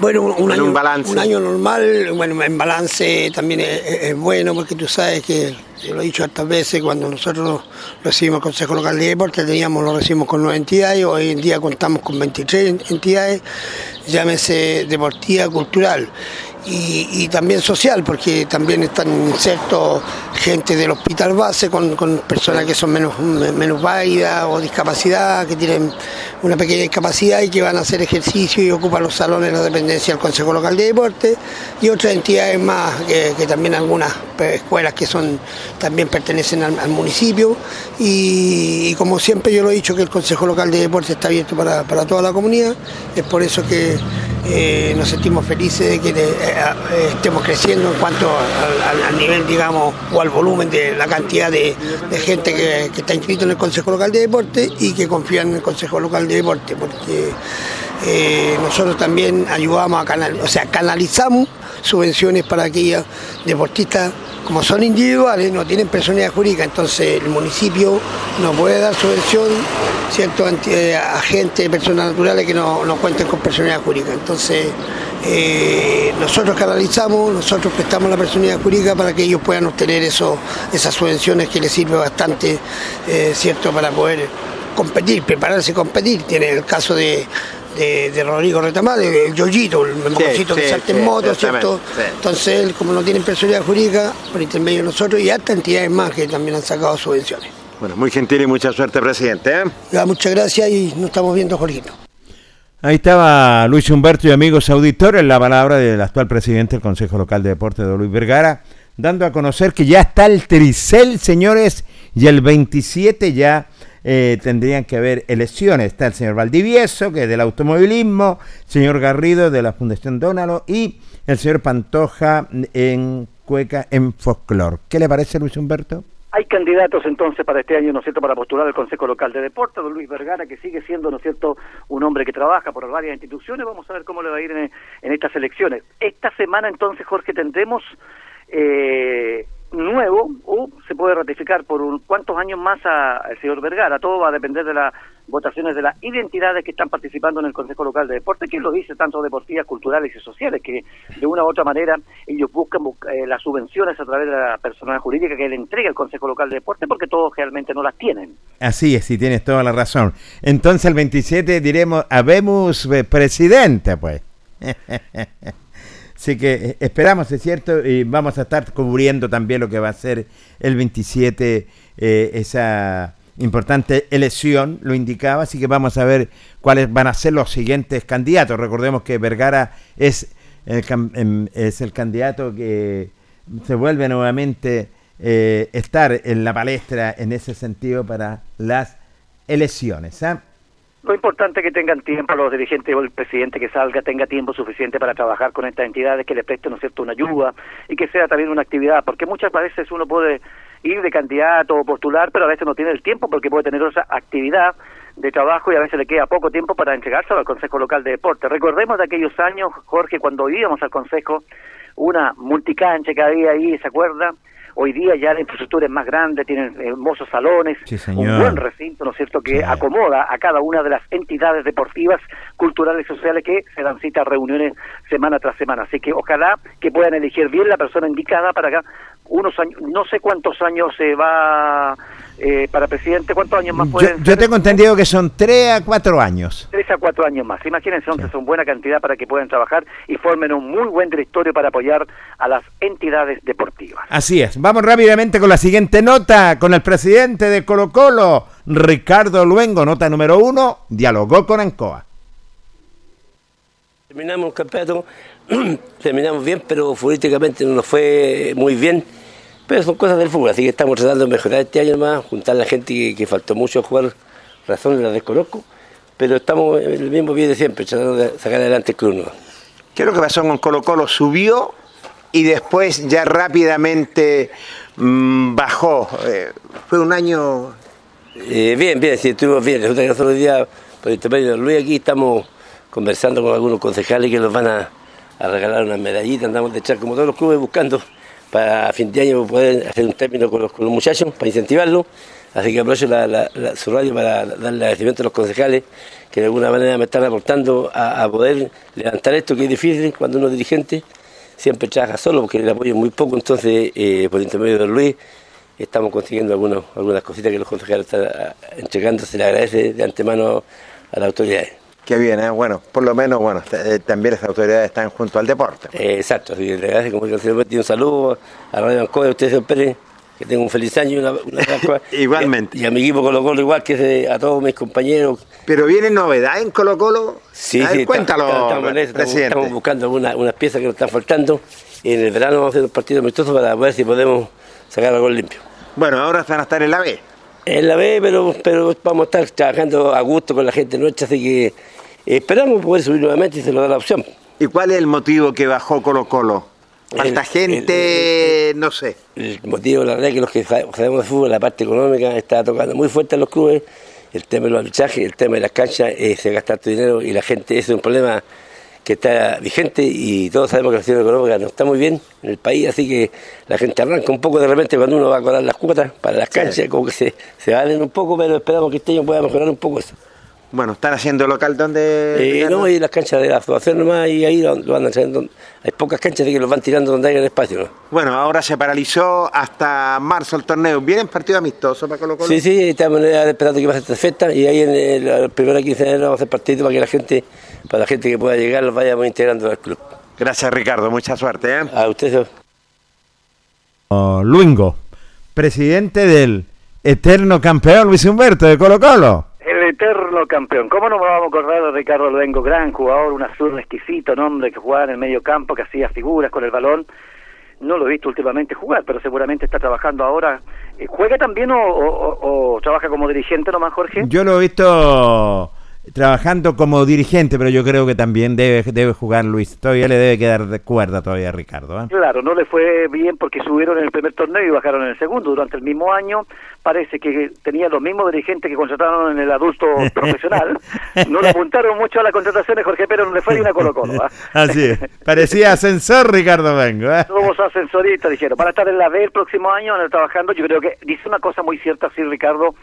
Bueno, un, En año, un balance. un año normal, bueno, en balance también es, bueno porque tú sabes que, yo lo he dicho hartas veces, cuando nosotros recibimos el Consejo Local de Deporte, teníamos, lo recibimos con nueve entidades, hoy en día contamos con 23 en- entidades, llámese deportiva, cultural. Y, también social, porque también están insertos gente del hospital base con, personas que son menos, menos válidas o discapacidad, que tienen una pequeña discapacidad y que van a hacer ejercicio y ocupan los salones de la dependencia del Consejo Local de Deporte y otras entidades más, que, también algunas pe- escuelas que son también pertenecen al, municipio. Y, como siempre yo lo he dicho que el Consejo Local de Deporte está abierto para, para toda la comunidad, es por eso que eh, nos sentimos felices de que eh, estemos creciendo en cuanto al, nivel, digamos, o al volumen de la cantidad de, gente que, está inscrito en el Consejo Local de Deporte y que confían en el Consejo Local de Deporte, porque eh, nosotros también ayudamos a canal, o sea, canalizamos subvenciones para aquellas deportistas como son individuales, no tienen personalidad jurídica, entonces el municipio no puede dar subvención ¿cierto? Eh, a gente, personas naturales que no, no cuenten con personalidad jurídica. Entonces, eh, nosotros canalizamos, nosotros prestamos la personalidad jurídica para que ellos puedan obtener eso, esas subvenciones que les sirve bastante, eh, ¿cierto?, para poder competir, prepararse y competir. Tiene el caso de, de, de Rodrigo Retamale, el Yoyito, el memorcito sí, que salta en sí, moto, ¿cierto? sí. Entonces, él, como no tiene personalidad jurídica, por intermedio de nosotros y hasta entidades más que también han sacado subvenciones. Bueno, muy gentil y mucha suerte, presidente. ¿eh? Ya, muchas gracias y nos estamos viendo, Jorgito. Ahí estaba Luis Humberto y amigos auditores, la palabra del actual presidente del Consejo Local de Deportes, de Luis Vergara, dando a conocer que ya está el Tricel, señores, y el 27 ya eh, tendrían que haber elecciones. Está el señor Valdivieso, que es del automovilismo, señor Garrido de la Fundación Dónalo y el señor Pantoja en Cueca en Folclor. ¿Qué le parece, Luis Humberto? Hay candidatos entonces para este año, ¿no es cierto?, para postular al Consejo Local de Deportes, don Luis Vergara, que sigue siendo, ¿no es cierto?, un hombre que trabaja por varias instituciones. Vamos a ver cómo le va a ir en, estas elecciones. Esta semana entonces, Jorge, tendremos eh, nuevo, o se puede ratificar por un, cuántos años más al señor Vergara. Todo va a depender de las votaciones de las identidades que están participando en el Consejo Local de Deportes, que lo dice tanto deportivas, culturales y sociales, que de una u otra manera ellos buscan busc- eh, las subvenciones a través de la personal jurídica que le entrega el Consejo Local de Deportes, porque todos realmente no las tienen. Así es, sí, tienes toda la razón. Entonces el 27 diremos, habemos eh, presidente, pues. Así que eh, esperamos, es cierto, y vamos a estar cubriendo también lo que va a ser el 27, eh, esa importante elección, lo indicaba, así que vamos a ver cuáles van a ser los siguientes candidatos. Recordemos que Vergara es el, em, es el candidato que se vuelve nuevamente eh, estar en la palestra en ese sentido para las elecciones. ¿ah? Lo importante es que tengan tiempo los dirigentes o el presidente que salga tenga tiempo suficiente para trabajar con estas entidades, que le presten, ¿no cierto?, una ayuda y que sea también una actividad, porque muchas veces uno puede ir de candidato o postular, pero a veces no tiene el tiempo porque puede tener otra actividad de trabajo y a veces le queda poco tiempo para entregárselo al Consejo Local de Deportes. Recordemos de aquellos años, Jorge, cuando íbamos al Consejo, una multicancha que había ahí, ¿se acuerda? Hoy día ya la infraestructura es más grande, tienen hermosos salones, un buen recinto, ¿no es cierto?, que acomoda a cada una de las entidades deportivas, culturales y sociales que se dan cita a reuniones semana tras semana. Así que ojalá que puedan elegir bien la persona indicada para acá unos años, no sé cuántos años se va eh, para presidente, ¿cuántos años más pueden Yo, yo tengo entendido que son tres a cuatro años. Tres a cuatro años más. Imagínense, entonces, son buena cantidad para que puedan trabajar y formen un muy buen directorio para apoyar a las entidades deportivas. Así es. Vamos rápidamente con la siguiente nota, con el presidente de Colo Colo, Ricardo Luengo, nota número uno, dialogó con Ancoa. Terminamos el campeonato, terminamos bien, pero futbolísticamente no nos fue muy bien. Pero son cosas del fútbol, así que estamos tratando de mejorar este año más, juntar a la gente que, faltó mucho a jugar, razones las desconozco, pero estamos en el mismo pie de siempre, tratando de sacar adelante el club. ¿Qué es lo que pasó con Colo Colo? Subió y después ya rápidamente mm, bajó. Eh, fue un año... Eh, bien, bien, sí, estuvimos bien. Resulta que nosotros día, por el intermedio de Luis, aquí estamos conversando con algunos concejales que nos van a, a regalar unas medallitas, andamos de echar como todos los clubes buscando para fin de año poder hacer un término con los, muchachos, para incentivarlos. Así que aprovecho la, la, su radio para darle agradecimiento a los concejales que de alguna manera me están aportando a, a, poder levantar esto que es difícil cuando uno es dirigente, siempre trabaja solo porque el apoyo es muy poco, entonces eh, por intermedio de Luis estamos consiguiendo algunas cositas que los concejales están ah, entregando, se le agradece de antemano a las autoridades. Qué bien, ¿eh? bueno, por lo menos, bueno, eh, también las autoridades están junto al deporte. Eh, exacto, que le agradezco como un saludo a Radio Ancoa, a usted, señor Pérez, que tenga un feliz año y una, una Igualmente. Y a, y a, mi equipo Colo Colo igual que de, a todos mis compañeros. ¿Pero viene novedad en Colo Colo? Sí, a ver, sí, cuéntalo, estamos, estamos, presidente. estamos buscando algunas unas piezas que nos están faltando. Y en el verano vamos a hacer un partido amistoso para ver si podemos sacar algo limpio. Bueno, ahora van a estar en la B. En la B, pero, pero vamos a estar trabajando a gusto con la gente nuestra, así que Esperamos poder subir nuevamente y se nos da la opción. ¿Y cuál es el motivo que bajó Colo Colo? ¿Falta gente? El, el, no sé. El motivo, la verdad, es que los que sabemos de fútbol, la parte económica está tocando muy fuerte en los clubes. El tema de los arbitrajes, el tema de las canchas, eh, se gasta tu dinero y la gente, ese es un problema que está vigente y todos sabemos que la situación económica no está muy bien en el país, así que la gente arranca un poco de repente cuando uno va a cobrar las cuotas para las canchas, sí. como que se, se valen un poco, pero esperamos que este año pueda mejorar un poco eso. Bueno, están haciendo local donde. Eh, no, y las canchas de la asociación nomás, y ahí lo, lo andan haciendo. Hay pocas canchas de que los van tirando donde hay el espacio, ¿no? Bueno, ahora se paralizó hasta marzo el torneo. ¿Vienen partidos amistosos para Colo Colo? Sí, sí, estamos esperando que pase esta fecha y ahí en el, 15 de enero vamos a hacer partidos para que la gente, para la gente que pueda llegar, los vayamos integrando al club. Gracias, Ricardo. Mucha suerte, ¿eh? A ustedes. Oh, Luingo, presidente del eterno campeón Luis Humberto de Colo Colo eterno campeón. ¿Cómo no me vamos a acordar de Ricardo Luengo? Gran jugador, un azul exquisito, nombre que jugaba en el medio campo, que hacía figuras con el balón. No lo he visto últimamente jugar, pero seguramente está trabajando ahora. ¿Juega también o, o, o trabaja como dirigente nomás, Jorge? Yo lo he visto trabajando como dirigente, pero yo creo que también debe, debe jugar Luis. Todavía le debe quedar de cuerda todavía a Ricardo. ¿eh? Claro, no le fue bien porque subieron en el primer torneo y bajaron en el segundo. Durante el mismo año parece que tenía los mismos dirigentes que contrataron en el adulto profesional. No le apuntaron mucho a las contrataciones, Jorge, pero no le fue ni una Colo Colo. ¿eh? Así es. Parecía ascensor Ricardo Vengo. ¿eh? Somos ascensoristas, dijeron. Para estar en la B el próximo año, trabajando, yo creo que dice una cosa muy cierta, sí, Ricardo,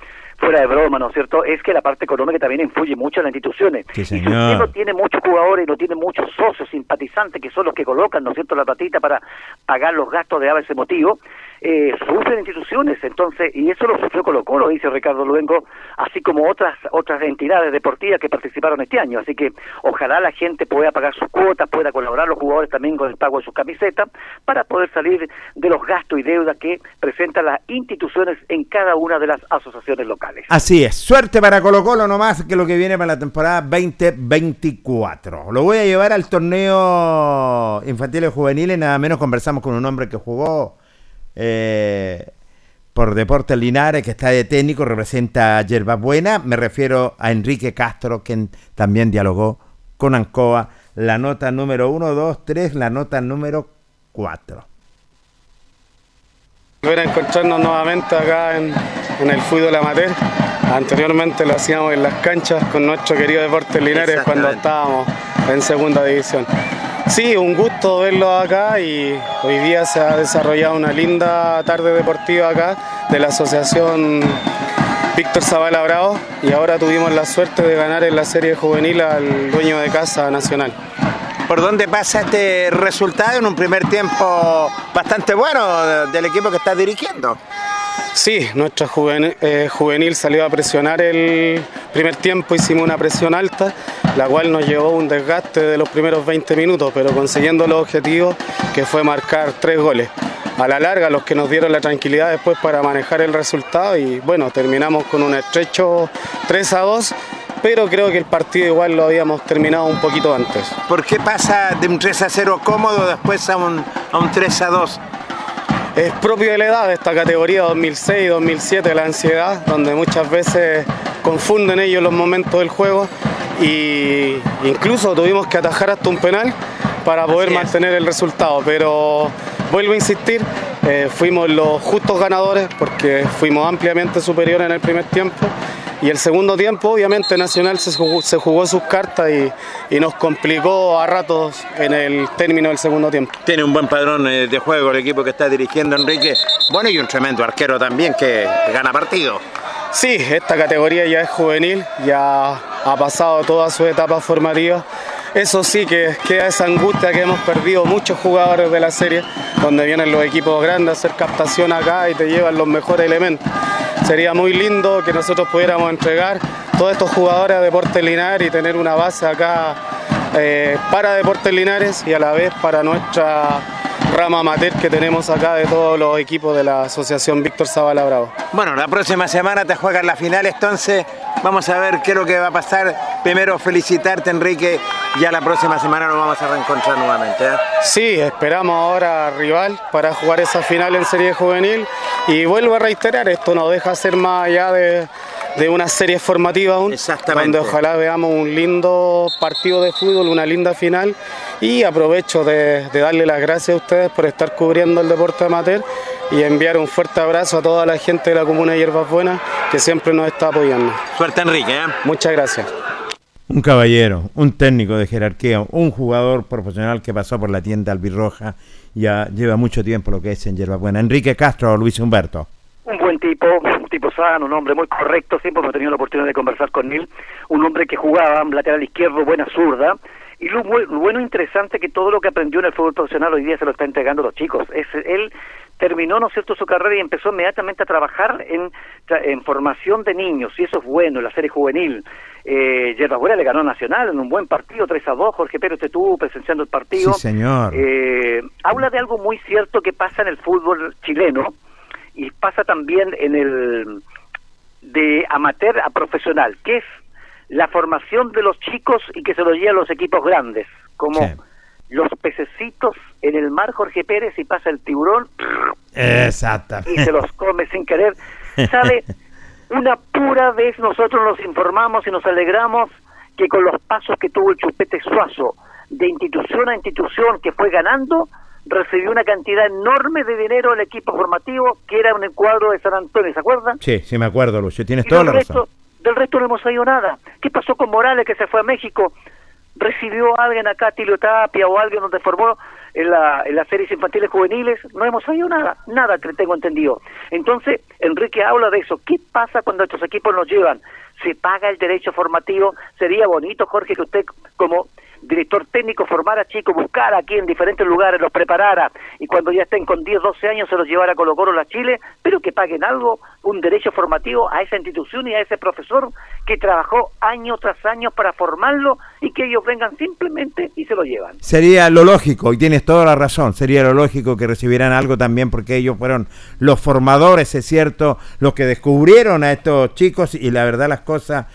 fuera de broma, ¿no es cierto? Es que la parte económica también influye mucho en las instituciones. Sí, y si señor. usted no tiene muchos jugadores y no tiene muchos socios simpatizantes que son los que colocan, ¿no es cierto?, la platita para pagar los gastos de ese motivo, eh, sufren instituciones, entonces, y eso lo sufrió Colo Colo, dice Ricardo Luengo, así como otras otras entidades deportivas que participaron este año, así que ojalá la gente pueda pagar sus cuotas, pueda colaborar los jugadores también con el pago de sus camisetas, para poder salir de los gastos y deudas que presentan las instituciones en cada una de las asociaciones locales. Así es, suerte para Colo Colo nomás que lo que viene para la temporada 2024. Lo voy a llevar al torneo infantiles juveniles, nada menos conversamos con un hombre que jugó eh, por Deportes Linares, que está de técnico, representa a Yerba Buena. Me refiero a Enrique Castro, quien también dialogó con Ancoa. La nota número 1, 2, 3, la nota número 4. Volver a encontrarnos nuevamente acá en, en, el fútbol amateur. Anteriormente lo hacíamos en las canchas con nuestro querido Deportes Linares cuando estábamos en segunda división. Sí, un gusto verlo acá y hoy día se ha desarrollado una linda tarde deportiva acá de la Asociación Víctor Zavala Bravo y ahora tuvimos la suerte de ganar en la serie juvenil al dueño de casa nacional. ¿Por dónde pasa este resultado en un primer tiempo bastante bueno del equipo que está dirigiendo? Sí, nuestra juvenil, eh, juvenil, salió a presionar el primer tiempo, hicimos una presión alta, la cual nos llevó un desgaste de los primeros 20 minutos, pero consiguiendo los objetivos que fue marcar tres goles. A la larga, los que nos dieron la tranquilidad después para manejar el resultado y bueno, terminamos con un estrecho 3 a 2 pero creo que el partido igual lo habíamos terminado un poquito antes. ¿Por qué pasa de un 3 a 0 cómodo después a un, a un 3 a 2? Es propio de la edad de esta categoría 2006-2007, la ansiedad, donde muchas veces confunden ellos los momentos del juego y incluso tuvimos que atajar hasta un penal para poder mantener el resultado. Pero vuelvo a insistir, eh, fuimos los justos ganadores porque fuimos ampliamente superiores en el primer tiempo y el segundo tiempo, obviamente, Nacional se jugó, sus cartas y, nos complicó a ratos en el término del segundo tiempo. Tiene un buen padrón eh, de juego el equipo que está dirigiendo Enrique. Bueno, y un tremendo arquero también que, gana partido. Sí, esta categoría ya es juvenil, ya ha pasado todas sus etapas formativas. Eso sí que queda esa angustia que hemos perdido muchos jugadores de la serie, donde vienen los equipos grandes a hacer captación acá y te llevan los mejores elementos. Sería muy lindo que nosotros pudiéramos entregar todos estos jugadores a Deportes Linares y tener una base acá eh, para Deportes Linares y a la vez para nuestra rama amateur que tenemos acá de todos los equipos de la Asociación Víctor Zavala Bravo. Bueno, la próxima semana te juegan la final, entonces vamos a ver qué es lo que va a pasar. Primero felicitarte Enrique, ya la próxima semana nos vamos a reencontrar nuevamente. ¿eh? Sí, esperamos ahora rival para jugar esa final en serie juvenil y vuelvo a reiterar, esto nos deja ser más allá de de una serie formativa aún, donde ojalá veamos un lindo partido de fútbol, una linda final y aprovecho de, darle las gracias a ustedes por estar cubriendo el deporte amateur y enviar un fuerte abrazo a toda la gente de la comuna de Hierbas Buenas que siempre nos está apoyando. Suerte Enrique. ¿eh? Muchas gracias. Un caballero, un técnico de jerarquía, un jugador profesional que pasó por la tienda albirroja, ya lleva mucho tiempo lo que es en Hierbas Buenas. Enrique Castro, Luis Humberto un buen tipo, un tipo sano, un hombre muy correcto, siempre hemos tenido la oportunidad de conversar con él, un hombre que jugaba lateral izquierdo, buena zurda, y lo, bueno interesante que todo lo que aprendió en el fútbol profesional hoy día se lo está entregando a los chicos. Es, él terminó, ¿no es cierto?, su carrera y empezó inmediatamente a trabajar en, en formación de niños, y eso es bueno, en la serie juvenil. Eh, Yerba le ganó a Nacional en un buen partido, 3 a 2, Jorge Pérez estuvo presenciando el partido. Sí, señor. Eh, habla de algo muy cierto que pasa en el fútbol chileno, y pasa también en el de amateur a profesional, que es la formación de los chicos y que se los lleva a los equipos grandes, como los pececitos en el mar Jorge Pérez y pasa el tiburón Exactamente. y se los come sin querer. ¿Sabe? Una pura vez nosotros nos informamos y nos alegramos que con los pasos que tuvo el Chupete Suazo de institución a institución que fue ganando, recibió una cantidad enorme de dinero el equipo formativo que era un cuadro de San Antonio, ¿se acuerdan? Sí, sí me acuerdo, Lucio, tienes toda la razón. Resto, del resto no hemos sabido nada. ¿Qué pasó con Morales que se fue a México? ¿Recibió alguien acá, Tilio Tapia o alguien donde formó en, la, en las series infantiles juveniles? No hemos sabido nada, nada que tengo entendido. Entonces, Enrique habla de eso. ¿Qué pasa cuando estos equipos nos llevan? ¿Se paga el derecho formativo? Sería bonito, Jorge, que usted como director técnico formara chicos, buscara aquí en diferentes lugares, los preparara y cuando ya estén con 10, 12 años se los llevara a Colo Colo a Chile, pero que paguen algo, un derecho formativo a esa institución y a ese profesor que trabajó año tras año para formarlo y que ellos vengan simplemente y se lo llevan. Sería lo lógico, y tienes toda la razón, sería lo lógico que recibieran algo también porque ellos fueron los formadores, es cierto, los que descubrieron a estos chicos y la verdad las cosas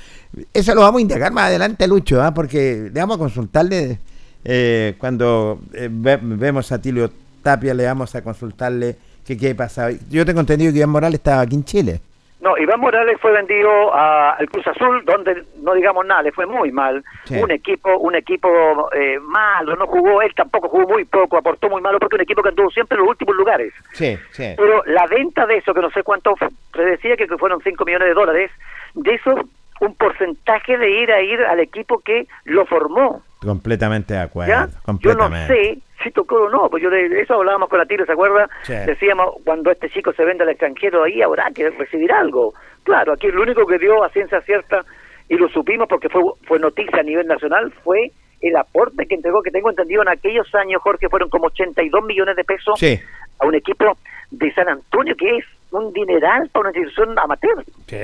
eso lo vamos a indagar más adelante, Lucho, ¿ah? porque le vamos a consultarle eh, cuando eh, vemos a Tilio Tapia, le vamos a consultarle qué, qué pasa. Yo tengo entendido que Iván Morales estaba aquí en Chile. No, Iván Morales fue vendido al Cruz Azul, donde no digamos nada, le fue muy mal. Un equipo, un equipo eh, malo, no jugó, él tampoco jugó muy poco, aportó muy malo, porque un equipo que anduvo siempre en los últimos lugares. Sí, sí. Pero la venta de eso, que no sé cuánto, se decía que fueron 5 millones de dólares, de eso un porcentaje de ir a ir al equipo que lo formó. Completamente de acuerdo. ¿ya? Yo no sé si tocó o no, pues yo de eso hablábamos con la tira, ¿se acuerda? Sí. Decíamos, cuando este chico se vende al extranjero, ahí habrá que recibir algo. Claro, aquí lo único que dio a ciencia cierta, y lo supimos porque fue, fue noticia a nivel nacional, fue el aporte que entregó, que tengo entendido en aquellos años, Jorge, fueron como 82 millones de pesos Sí. A un equipo de San Antonio, que es un dineral para una institución amateur. Sí,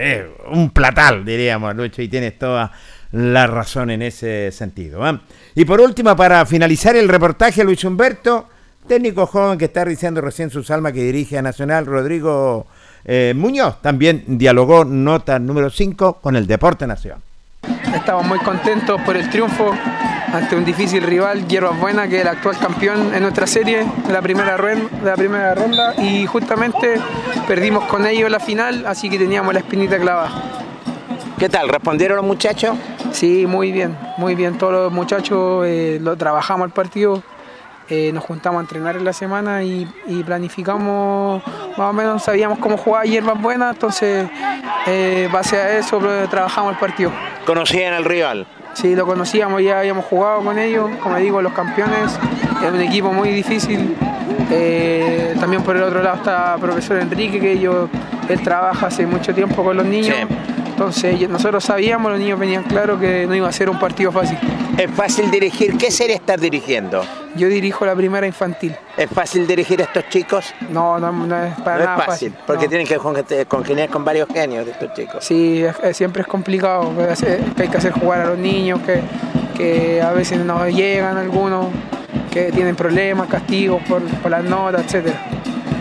un platal, diríamos, Lucho, y tienes toda la razón en ese sentido. ¿ah? Y por último, para finalizar el reportaje, Luis Humberto, técnico joven que está realizando recién sus almas que dirige a Nacional, Rodrigo eh, Muñoz, también dialogó nota número 5 con el Deporte Nación. Estamos muy contentos por el triunfo ante un difícil rival, Hierbas Buena, que es el actual campeón en nuestra serie de la primera, la primera ronda y justamente perdimos con ellos la final, así que teníamos la espinita clavada. ¿Qué tal? ¿Respondieron los muchachos? Sí, muy bien, muy bien. Todos los muchachos eh, lo trabajamos el partido, eh, nos juntamos a entrenar en la semana y, y planificamos, más o menos sabíamos cómo jugar Hierbas Buena, entonces eh, base a eso trabajamos el partido. ¿Conocían al rival? Sí, lo conocíamos, ya habíamos jugado con ellos, como digo, los campeones, es un equipo muy difícil. Eh, también por el otro lado está el profesor Enrique, que ellos, él trabaja hace mucho tiempo con los niños. Entonces y- nosotros sabíamos, los niños venían claro que no iba a ser un partido fácil. ¿Es fácil dirigir? ¿Qué serie estás dirigiendo? Yo dirijo la primera infantil. ¿Es fácil dirigir a estos chicos? No, no, no es para no nada es fácil, porque no. tienen que con- congeniar con varios genios de estos chicos. Sí, es- siempre es complicado, que hay que hacer jugar a los niños, que, que a veces no llegan algunos, que tienen problemas, castigos por, por las notas, etcétera.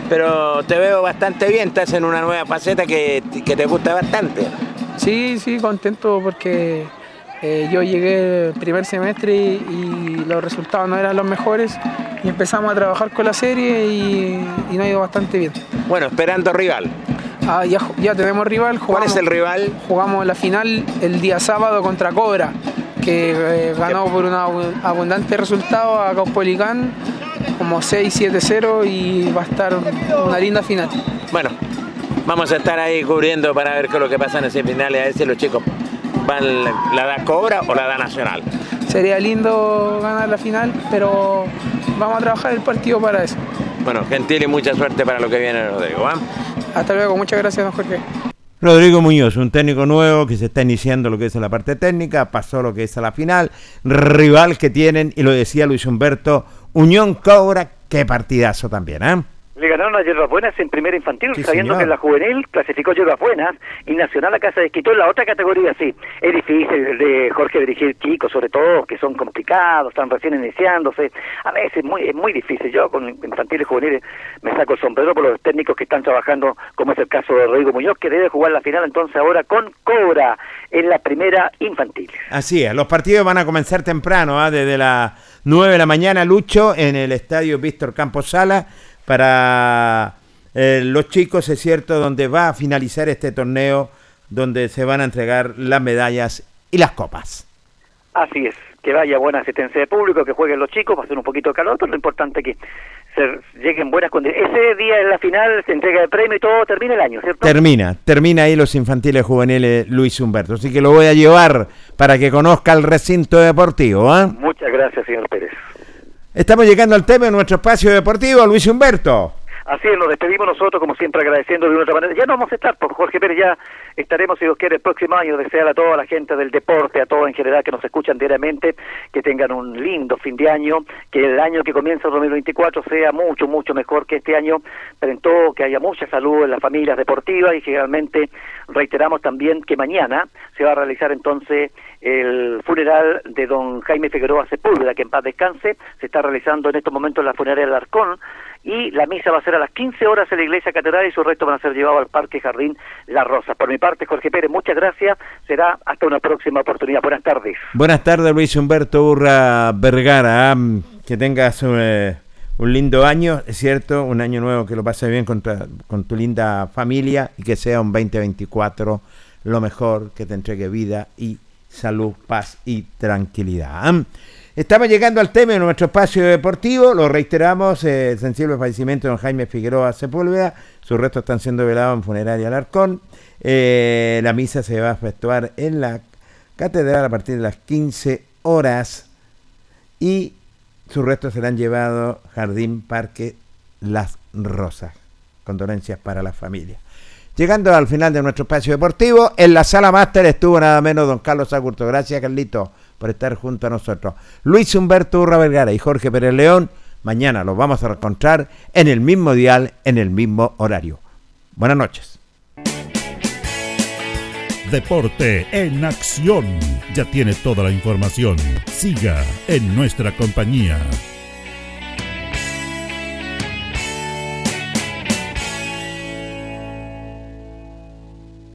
Pero te veo bastante bien, estás en una nueva faceta que, que te gusta bastante. Sí, sí, contento porque eh, yo llegué el primer semestre y, y los resultados no eran los mejores y empezamos a trabajar con la serie y, y nos ha ido bastante bien. Bueno, esperando rival. Ah, ya, tenemos rival. ¿Cuál es el rival? Jugamos la final el día sábado contra Cobra, que eh, ganó por un abu- abundante resultado a Caupolicán, como 6-7-0 y va a estar una linda final. Bueno, vamos a estar ahí cubriendo para ver qué es lo que pasa en ese final y a ver si los chicos van la, la da Cobra o la da Nacional. Sería lindo ganar la final, pero vamos a trabajar el partido para eso. Bueno, gentil y mucha suerte para lo que viene, Rodrigo. ¿ah? Hasta luego, muchas gracias, don Jorge. Rodrigo Muñoz, un técnico nuevo que se está iniciando lo que es la parte técnica, pasó lo que es a la final, rival que tienen, y lo decía Luis Humberto, Unión Cobra, qué partidazo también, ¿eh? Le ganaron a Hierbas Buenas en primera infantil, Sí, sabiendo señor. que en la juvenil clasificó Hierbas Buenas y Nacional acá se desquitó en la otra categoría, sí. Es difícil de Jorge dirigir chicos, sobre todo, que son complicados, están recién iniciándose. A veces muy, es muy difícil. Yo con infantiles juveniles me saco el sombrero por los técnicos que están trabajando, como es el caso de Rodrigo Muñoz, que debe jugar la final entonces ahora con Cobra en la primera infantil. Así es, los partidos van a comenzar temprano, ¿ah? desde las 9 de la mañana, Lucho, en el estadio Víctor Campos Sala, para eh, los chicos, es cierto, donde va a finalizar este torneo, donde se van a entregar las medallas y las copas. Así es, que vaya buena asistencia de público, que jueguen los chicos, va a ser un poquito de calor, pero lo importante es que se lleguen buenas condiciones. Ese día en la final se entrega el premio y todo termina el año, ¿cierto? Termina, termina ahí los infantiles juveniles Luis Humberto, así que lo voy a llevar para que conozca el recinto deportivo. ¿ah? Muchas gracias, señor Pérez. Estamos llegando al tema de nuestro espacio deportivo, Luis Humberto. Así es, nos despedimos nosotros, como siempre, agradeciendo de una otra manera. Ya no vamos a estar, por Jorge Pérez, ya estaremos, si Dios quiere, el próximo año. Desear a toda la gente del deporte, a todos en general que nos escuchan diariamente, que tengan un lindo fin de año, que el año que comienza el 2024 sea mucho, mucho mejor que este año, pero en todo que haya mucha salud en las familias deportivas y generalmente reiteramos también que mañana se va a realizar entonces el funeral de don Jaime Figueroa Sepúlveda, que en paz descanse, se está realizando en estos momentos en la funeraria del Arcón, y la misa va a ser a las 15 horas en la iglesia catedral y sus restos van a ser llevados al Parque Jardín La Rosa. Por mi parte, Jorge Pérez, muchas gracias, será hasta una próxima oportunidad. Buenas tardes. Buenas tardes, Luis Humberto Urra Vergara. ¿ah? Que tengas eh, un lindo año, es cierto, un año nuevo que lo pases bien con tu, con tu linda familia y que sea un 2024 lo mejor, que te entregue vida y salud, paz y tranquilidad. Estamos llegando al tema de nuestro espacio deportivo, lo reiteramos, eh, el sensible fallecimiento de don Jaime Figueroa Sepúlveda, sus restos están siendo velados en funeraria Alarcón, eh, la misa se va a efectuar en la catedral a partir de las 15 horas y sus restos serán llevados Jardín Parque Las Rosas. Condolencias para la familia. Llegando al final de nuestro espacio deportivo, en la sala máster estuvo nada menos don Carlos Agurto. Gracias, Carlito, por estar junto a nosotros. Luis Humberto Urra Vergara y Jorge Pérez León, mañana los vamos a encontrar en el mismo dial, en el mismo horario. Buenas noches. Deporte en acción. Ya tiene toda la información. Siga en nuestra compañía.